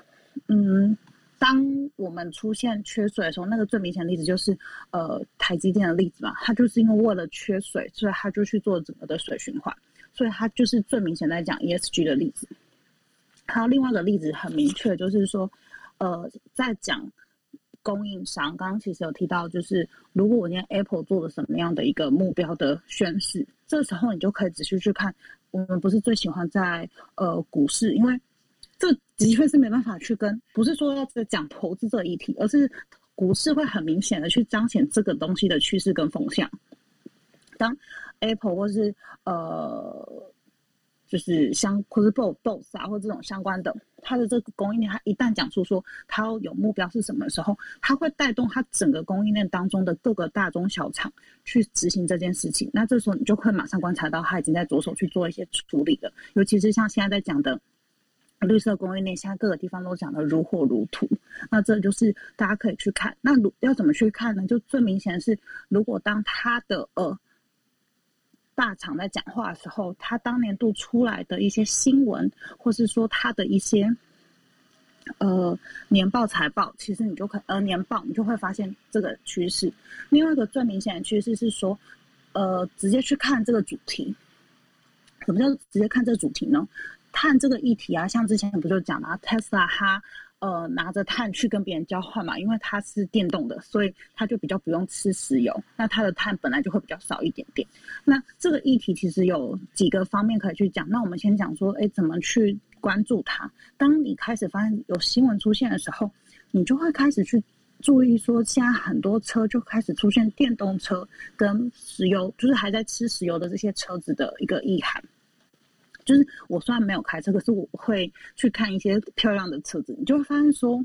嗯，当我们出现缺水的时候，那个最明显的例子就是呃台积电的例子嘛，它就是因为为了缺水，所以它就去做整个的水循环。所以它就是最明显在讲 ESG 的例子。还有另外一个例子很明确，就是说，呃，在讲供应商，刚刚其实有提到，就是如果我今天 Apple 做了什么样的一个目标的宣示，这时候你就可以仔细去看。我们不是最喜欢在呃股市，因为这的确是没办法去跟，不是说要讲投资这一题，而是股市会很明显的去彰显这个东西的趋势跟风向。当 Apple 或是呃，就是相或是 BOSS 啊，或这种相关的，它的这个供应链，它一旦讲出说它有目标是什么时候，它会带动它整个供应链当中的各个大中小厂去执行这件事情。那这时候你就会马上观察到，它已经在着手去做一些处理了。尤其是像现在在讲的绿色供应链，现在各个地方都讲的如火如荼。那这就是大家可以去看。那如要怎么去看呢？就最明显的是，如果当它的呃。大厂在讲话的时候，他当年度出来的一些新闻，或是说他的一些呃年报、财报，其实你就可呃年报，你就会发现这个趋势。另外一个最明显的趋势是说，呃，直接去看这个主题。什么叫直接看这个主题呢？看这个议题啊，像之前不就讲了，Tesla 它。呃，拿着碳去跟别人交换嘛，因为它是电动的，所以它就比较不用吃石油，那它的碳本来就会比较少一点点。那这个议题其实有几个方面可以去讲。那我们先讲说，哎，怎么去关注它？当你开始发现有新闻出现的时候，你就会开始去注意说，现在很多车就开始出现电动车跟石油，就是还在吃石油的这些车子的一个意涵。就是我虽然没有开车，可是我会去看一些漂亮的车子，你就会发现说，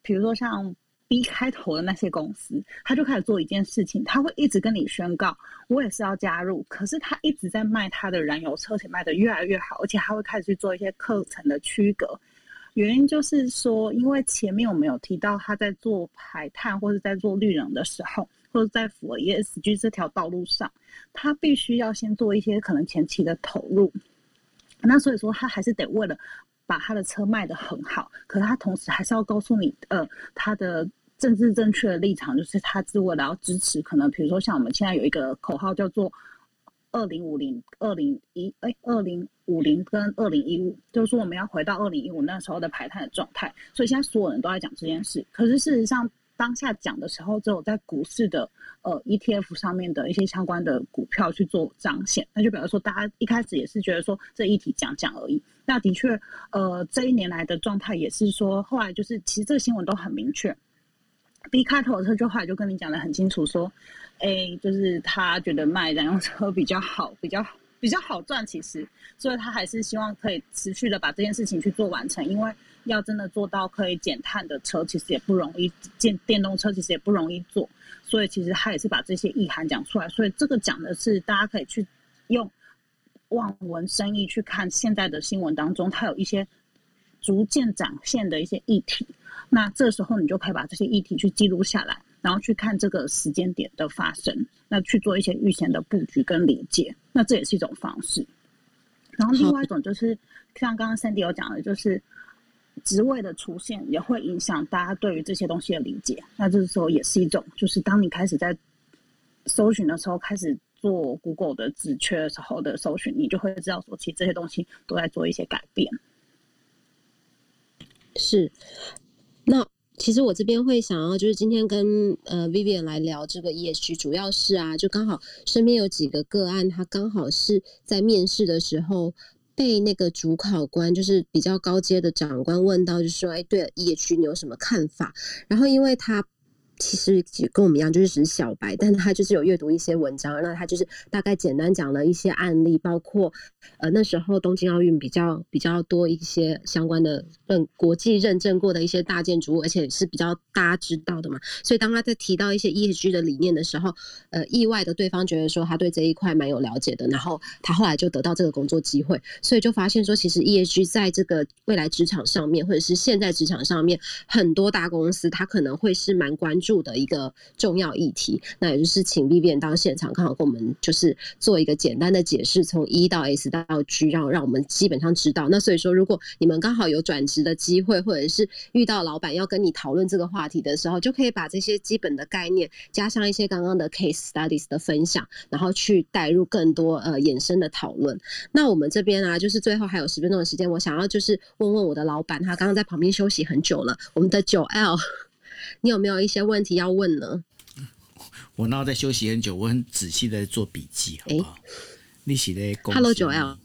比如说像 B 开头的那些公司，他就开始做一件事情，他会一直跟你宣告，我也是要加入，可是他一直在卖他的燃油车，且卖的越来越好，而且他会开始去做一些课程的区隔。原因就是说，因为前面我们有提到他在做排碳或者在做绿能的时候。或者在符合 ESG 这条道路上，他必须要先做一些可能前期的投入。那所以说，他还是得为了把他的车卖得很好，可他同时还是要告诉你，呃，他的政治正确的立场，就是他是为了要支持。可能比如说，像我们现在有一个口号叫做“二零五零”、“二零一”哎，“二零五零”跟“二零一五”，就是说我们要回到二零一五那时候的排碳的状态。所以现在所有人都在讲这件事，可是事实上。当下讲的时候，只有在股市的呃 ETF 上面的一些相关的股票去做彰显，那就比如说大家一开始也是觉得说这一题讲讲而已。那的确，呃，这一年来的状态也是说，后来就是其实这个新闻都很明确，B 开头的车就后来就跟你讲的很清楚，说，哎，就是他觉得卖燃油车比较好，比较比较好赚，其实，所以他还是希望可以持续的把这件事情去做完成，因为。要真的做到可以减碳的车，其实也不容易；电电动车其实也不容易做。所以其实他也是把这些意涵讲出来。所以这个讲的是大家可以去用望文生义去看现在的新闻当中，它有一些逐渐展现的一些议题。那这时候你就可以把这些议题去记录下来，然后去看这个时间点的发生，那去做一些预先的布局跟理解。那这也是一种方式。然后另外一种就是像刚刚 Sandy 有讲的，就是。职位的出现也会影响大家对于这些东西的理解。那这时候也是一种，就是当你开始在搜寻的时候，开始做 Google 的职缺的时候的搜寻，你就会知道说，其实这些东西都在做一些改变。是。那其实我这边会想要，就是今天跟呃 Vivian 来聊这个 ESG，主要是啊，就刚好身边有几个个案，他刚好是在面试的时候。被那个主考官，就是比较高阶的长官问到，就说：“哎，对野区你有什么看法？”然后因为他。其实跟我们一样，就是只是小白，但他就是有阅读一些文章，那他就是大概简单讲了一些案例，包括呃那时候东京奥运比较比较多一些相关的认国际认证过的一些大建筑物，而且是比较大家知道的嘛。所以当他在提到一些 ESG 的理念的时候，呃，意外的对方觉得说他对这一块蛮有了解的，然后他后来就得到这个工作机会，所以就发现说，其实 ESG 在这个未来职场上面，或者是现在职场上面，很多大公司他可能会是蛮关注。注的一个重要议题，那也就是请 B B 当现场，刚好跟我们就是做一个简单的解释，从一到 S 到 G，让让我们基本上知道。那所以说，如果你们刚好有转职的机会，或者是遇到老板要跟你讨论这个话题的时候，就可以把这些基本的概念加上一些刚刚的 case studies 的分享，然后去带入更多呃衍生的讨论。那我们这边啊，就是最后还有十分钟的时间，我想要就是问问我的老板，他刚刚在旁边休息很久了，我们的九 L。你有没有一些问题要问呢？我那在休息很久，我很仔细的做笔记，好不好？利息的 Hello 九 L，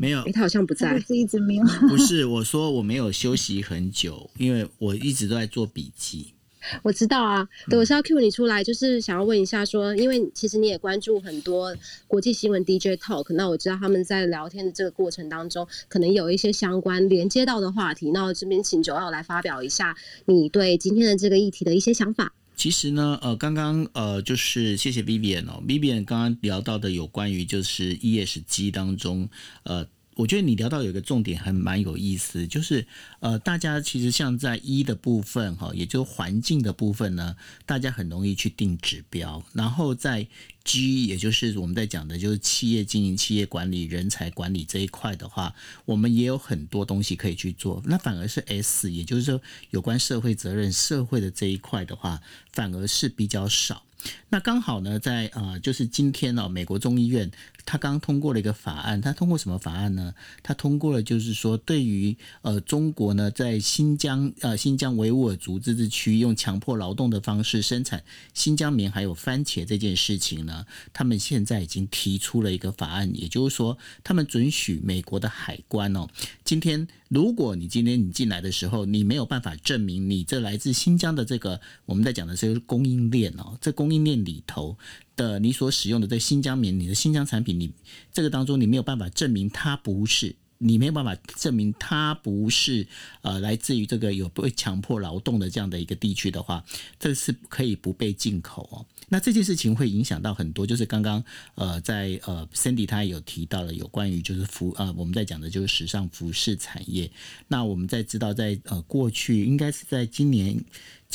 没有，他好像不在，是一直没有。不是，我说我没有休息很久，因为我一直都在做笔记。我知道啊，对，我是要 cue 你出来，就是想要问一下，说，因为其实你也关注很多国际新闻 DJ Talk，那我知道他们在聊天的这个过程当中，可能有一些相关连接到的话题，那我这边请九号来发表一下你对今天的这个议题的一些想法。其实呢，呃，刚刚呃，就是谢谢 Vivian 哦，Vivian 刚刚聊到的有关于就是 ESG 当中，呃。我觉得你聊到有一个重点，还蛮有意思，就是呃，大家其实像在一的部分哈，也就是环境的部分呢，大家很容易去定指标，然后在 G，也就是我们在讲的就是企业经营、企业管理、人才管理这一块的话，我们也有很多东西可以去做。那反而是 S，也就是说有关社会责任、社会的这一块的话，反而是比较少。那刚好呢，在呃，就是今天呢，美国众议院他刚通过了一个法案，他通过什么法案呢？他通过了，就是说对于呃中国呢，在新疆呃新疆维吾尔族自治区用强迫劳动的方式生产新疆棉还有番茄这件事情呢，他们现在已经提出了一个法案，也就是说，他们准许美国的海关哦，今天。如果你今天你进来的时候，你没有办法证明你这来自新疆的这个我们在讲的是供应链哦，这供应链里头的你所使用的这新疆棉，你的新疆产品，你这个当中你没有办法证明它不是。你没有办法证明它不是呃来自于这个有被强迫劳动的这样的一个地区的话，这是可以不被进口哦。那这件事情会影响到很多，就是刚刚呃在呃 Cindy 他有提到了有关于就是服呃我们在讲的就是时尚服饰产业。那我们在知道在呃过去应该是在今年。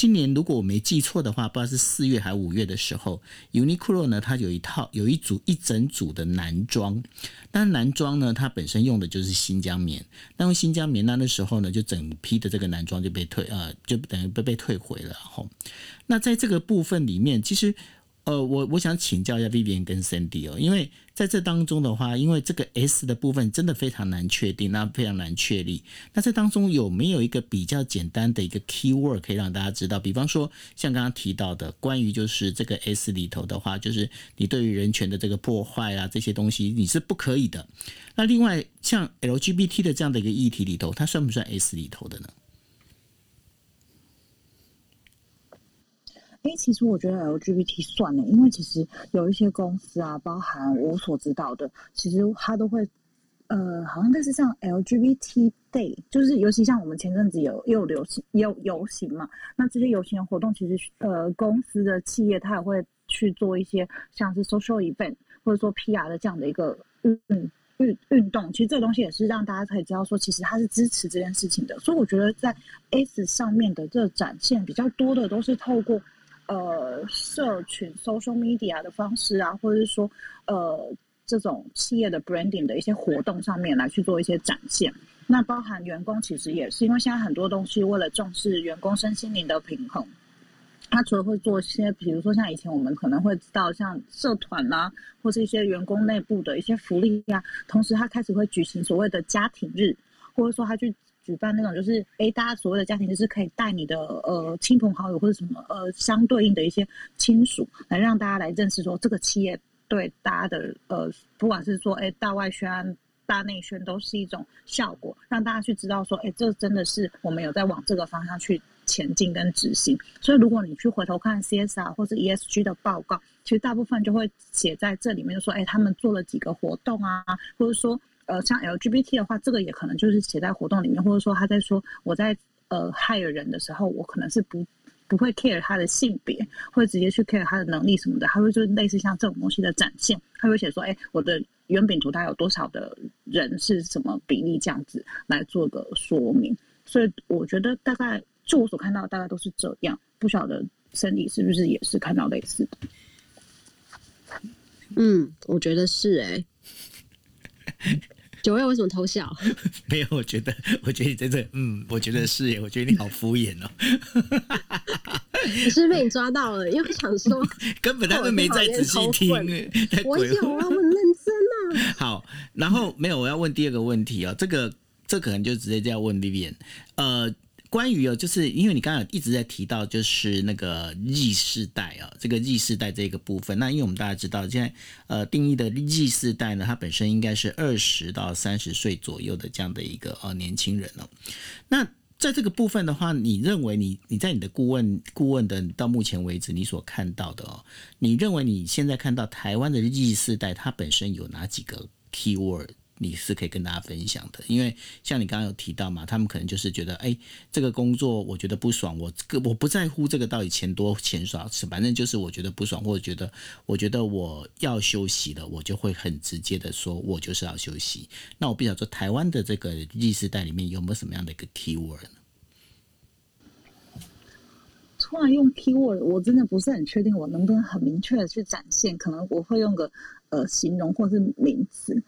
今年如果我没记错的话，不知道是四月还是五月的时候，Uniqlo 呢，它有一套有一组一整组的男装，但男装呢，它本身用的就是新疆棉，那用新疆棉那那时候呢，就整批的这个男装就被退呃，就等于被被退回了吼。那在这个部分里面，其实。呃，我我想请教一下 Vivian 跟 Cindy 哦，因为在这当中的话，因为这个 S 的部分真的非常难确定，那非常难确立。那这当中有没有一个比较简单的一个 keyword 可以让大家知道？比方说，像刚刚提到的，关于就是这个 S 里头的话，就是你对于人权的这个破坏啊，这些东西你是不可以的。那另外像 LGBT 的这样的一个议题里头，它算不算 S 里头的呢？哎，其实我觉得 LGBT 算了，因为其实有一些公司啊，包含我所知道的，其实它都会，呃，好像类似像 LGBT Day，就是尤其像我们前阵子有又流行有游行嘛，那这些游行的活动，其实呃，公司的企业它也会去做一些像是 social event 或者说 PR 的这样的一个嗯运运动，其实这个东西也是让大家可以知道说，其实它是支持这件事情的。所以我觉得在 S 上面的这展现比较多的都是透过。呃，社群 social media 的方式啊，或者是说，呃，这种企业的 branding 的一些活动上面来去做一些展现。那包含员工其实也是，因为现在很多东西为了重视员工身心灵的平衡，他除了会做一些，比如说像以前我们可能会知道像社团啦，或是一些员工内部的一些福利呀，同时他开始会举行所谓的家庭日，或者说他去。举办那种就是，哎，大家所谓的家庭就是可以带你的呃亲朋好友或者什么呃相对应的一些亲属来让大家来认识说这个企业对大家的呃，不管是说哎大外宣、大内宣，都是一种效果，让大家去知道说，哎，这真的是我们有在往这个方向去前进跟执行。所以如果你去回头看 CSR 或者 ESG 的报告，其实大部分就会写在这里面，说，哎，他们做了几个活动啊，或者说。呃，像 LGBT 的话，这个也可能就是写在活动里面，或者说他在说我在呃 hire 人的时候，我可能是不不会 care 他的性别，会直接去 care 他的能力什么的，他会就类似像这种东西的展现，他会写说，哎，我的圆饼图它有多少的人是什么比例这样子来做个说明，所以我觉得大概就我所看到的大概都是这样，不晓得森迪是不是也是看到类似的？嗯，我觉得是哎。九月为什么偷笑？没有，我觉得，我觉得你在这，嗯，我觉得是耶，我觉得你好敷衍哦。是被你抓到了？因为想说，根本他们没在仔细听。我有啊，我很认真啊。好，然后没有，我要问第二个问题啊，这个这可能就直接这样问 Vivian，呃。关于哦，就是因为你刚刚一直在提到，就是那个 Z 世代啊，这个 Z 世代这个部分。那因为我们大家知道，现在呃定义的 Z 世代呢，它本身应该是二十到三十岁左右的这样的一个呃年轻人哦。那在这个部分的话，你认为你你在你的顾问顾问的到目前为止你所看到的哦，你认为你现在看到台湾的 Z 世代它本身有哪几个 keyword？你是可以跟大家分享的，因为像你刚刚有提到嘛，他们可能就是觉得，哎，这个工作我觉得不爽，我个我不在乎这个到底钱多钱少，反正就是我觉得不爽，或者觉得我觉得我要休息了，我就会很直接的说，我就是要休息。那我不晓得台湾的这个历时代里面有没有什么样的一个 key word 呢？突然用 key word，我真的不是很确定，我能不能很明确的去展现？可能我会用个呃形容或是名词。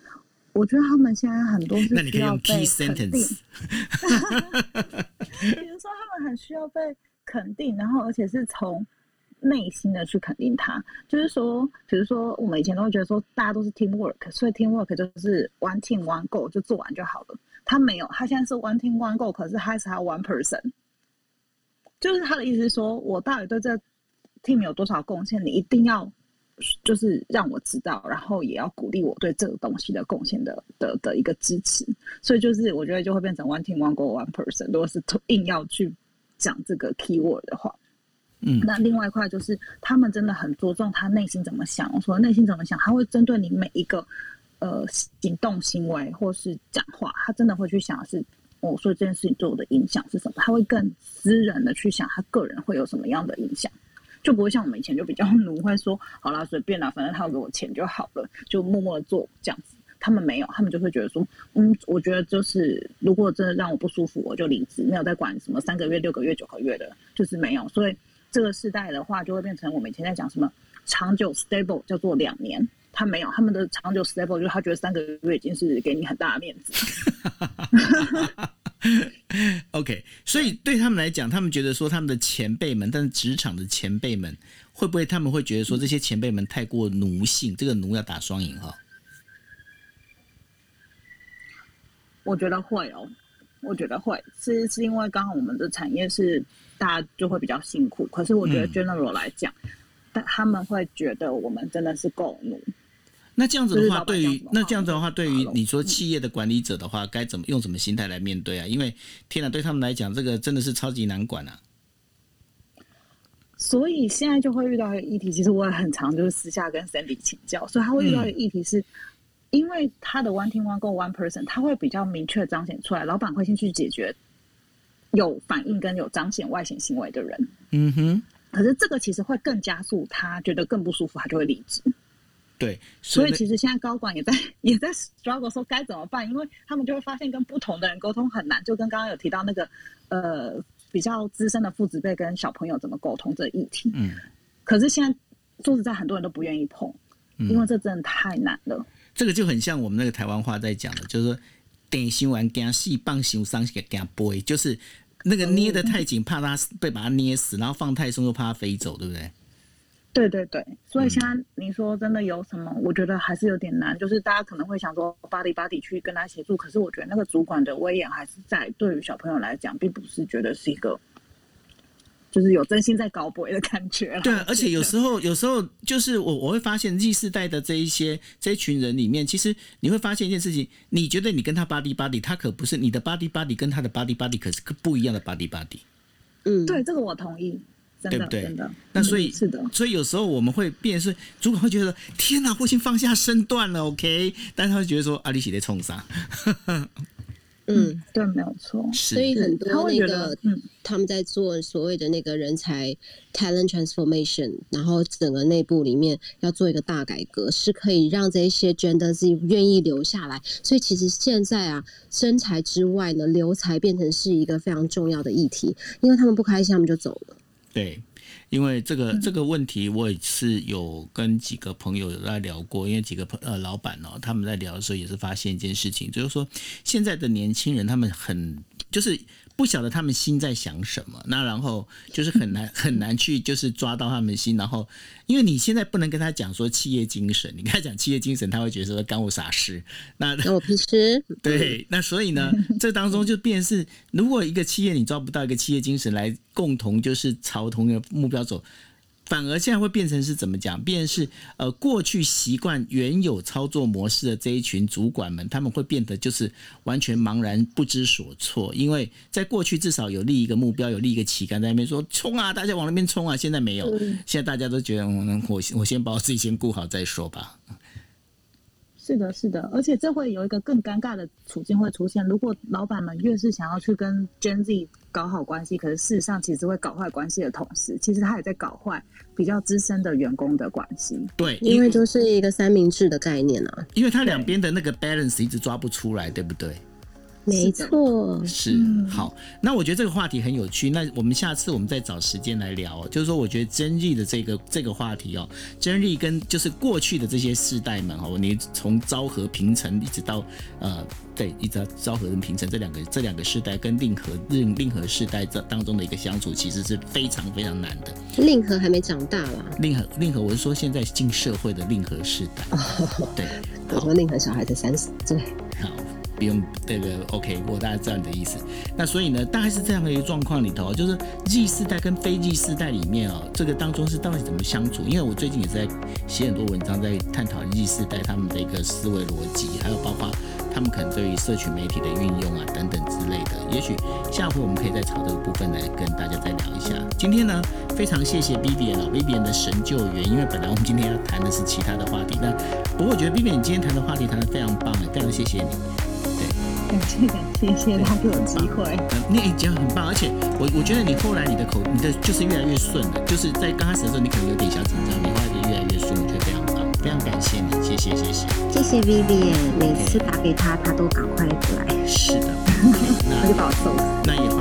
我觉得他们现在很多是需要被肯定，比如说他们很需要被肯定，然后而且是从内心的去肯定他。就是说，比如说我们以前都会觉得说，大家都是 team work，所以 team work 就是 one team one goal 就做完就好了。他没有，他现在是 one team one goal，可是还是他 one person。就是他的意思是说，我到底对这 team 有多少贡献，你一定要。就是让我知道，然后也要鼓励我对这个东西的贡献的的的一个支持，所以就是我觉得就会变成 one team one goal one person。如果是硬要去讲这个 keyword 的话，嗯，那另外一块就是他们真的很着重他内心怎么想。我说内心怎么想，他会针对你每一个呃行动行为或是讲话，他真的会去想是我说这件事情对我的影响是什么，他会更私人的去想他个人会有什么样的影响。就不会像我们以前就比较 奴，会说好啦，随便啦，反正他要给我钱就好了，就默默的做这样子。他们没有，他们就会觉得说，嗯，我觉得就是如果真的让我不舒服，我就离职，没有再管什么三个月、六个月、九个月的，就是没有。所以这个时代的话，就会变成我们以前在讲什么长久 stable 叫做两年，他没有，他们的长久 stable 就是他觉得三个月已经是给你很大的面子。OK，所以对他们来讲，他们觉得说他们的前辈们，但是职场的前辈们，会不会他们会觉得说这些前辈们太过奴性？这个奴要打双引号。我觉得会哦，我觉得会，是是因为刚好我们的产业是大家就会比较辛苦，可是我觉得 general 来讲，但他们会觉得我们真的是够奴。那这样子的话，对于那这样子的话，对于你说企业的管理者的话，该怎么用什么心态来面对啊？因为天哪，对他们来讲，这个真的是超级难管啊。所以现在就会遇到一个议题，其实我也很常就是私下跟 Sandy 请教，所以他会遇到一个议题，是因为他的 One Team One Go One Person，他会比较明确彰显出来，老板会先去解决有反应跟有彰显外显行为的人。嗯哼。可是这个其实会更加速他觉得更不舒服，他就会离职。对，所以其实现在高管也在 也在 struggle 说该怎么办，因为他们就会发现跟不同的人沟通很难，就跟刚刚有提到那个呃比较资深的父子辈跟小朋友怎么沟通这议题。嗯，可是现在说实在，很多人都不愿意碰，因为这真的太难了。这个就很像我们那个台湾话在讲的，就是说点心完惊细，棒形伤给惊背，就是那个捏的太紧，怕它被把它捏死，然后放太松又怕它飞走，对不对？对对对，所以现在你说真的有什么？我觉得还是有点难。就是大家可能会想说巴 o 巴 y 去跟他协助，可是我觉得那个主管的威严还是在。对于小朋友来讲，并不是觉得是一个就是有真心在搞鬼的感觉。对，而且有时候有时候就是我我会发现 Z 世代的这一些这一群人里面，其实你会发现一件事情，你觉得你跟他 body body，他可不是你的 body body 跟他的 body body 可是不一样的 body body。嗯，对，这个我同意。对不对？那所以是的，所以有时候我们会变是主管会觉得天哪，我已经放下身段了，OK，但他会觉得说阿里喜在冲啥？嗯，对，没有错。所以很多那个，嗯，他们在做所谓的那个人才 talent transformation，然后整个内部里面要做一个大改革，是可以让这些 gender Z 愿意留下来。所以其实现在啊，身材之外呢，留才变成是一个非常重要的议题，因为他们不开心，他们就走了。对，因为这个这个问题，我也是有跟几个朋友有在聊过，因为几个朋呃老板哦，他们在聊的时候也是发现一件事情，就是说现在的年轻人他们很就是。不晓得他们心在想什么，那然后就是很难 很难去就是抓到他们心，然后因为你现在不能跟他讲说企业精神，你跟他讲企业精神，他会觉得说干我啥事？那干我屁事？对，那所以呢，这当中就变是，如果一个企业你抓不到一个企业精神来共同就是朝同一个目标走。反而现在会变成是怎么讲？变成是呃，过去习惯原有操作模式的这一群主管们，他们会变得就是完全茫然不知所措。因为在过去至少有立一个目标，有立一个旗杆在那边说冲啊，大家往那边冲啊。现在没有，现在大家都觉得嗯我我先把我自己先顾好再说吧。是的，是的，而且这会有一个更尴尬的处境会出现。如果老板们越是想要去跟 Gen Z 搞好关系，可是事实上其实会搞坏关系的同时，其实他也在搞坏比较资深的员工的关系。对，因为就是一个三明治的概念啊，因为他两边的那个 balance 一直抓不出来，对不对？没错，是好。那我觉得这个话题很有趣。那我们下次我们再找时间来聊。就是说，我觉得真力的这个这个话题哦，真力跟就是过去的这些世代们哦，你从昭和平成一直到呃，对，一直到昭和跟平成这两个这两个世代，跟令和令令和世代这当中的一个相处，其实是非常非常难的。令和还没长大啦。令和令和，我是说现在进社会的令和世代。对，我说令和小孩才三十，岁，好。不用这个 OK，我大概知道你的意思。那所以呢，大概是这样的一个状况里头，就是 Z 世代跟非 Z 世代里面哦，这个当中是到底怎么相处？因为我最近也在写很多文章，在探讨 Z 世代他们的一个思维逻辑，还有包括他们可能对于社群媒体的运用啊等等之类的。也许下回我们可以再朝这个部分来跟大家再聊一下。今天呢，非常谢谢 Vivian 啊，Vivian 的神救援，因为本来我们今天要谈的是其他的话题，那不过我觉得 Vivian 你今天谈的话题谈得非常棒，非常谢谢你。感谢感谢，谢谢他给我机会。嗯，你讲很棒，而且我我觉得你后来你的口，你的就是越来越顺了。就是在刚开始的时候，你可能有点小紧张，你后来就越来越顺，我觉得非常棒，非常感谢你，谢谢谢谢。谢谢 Vivian，每次打给他，他都赶快来。是的，那就把我送。那也。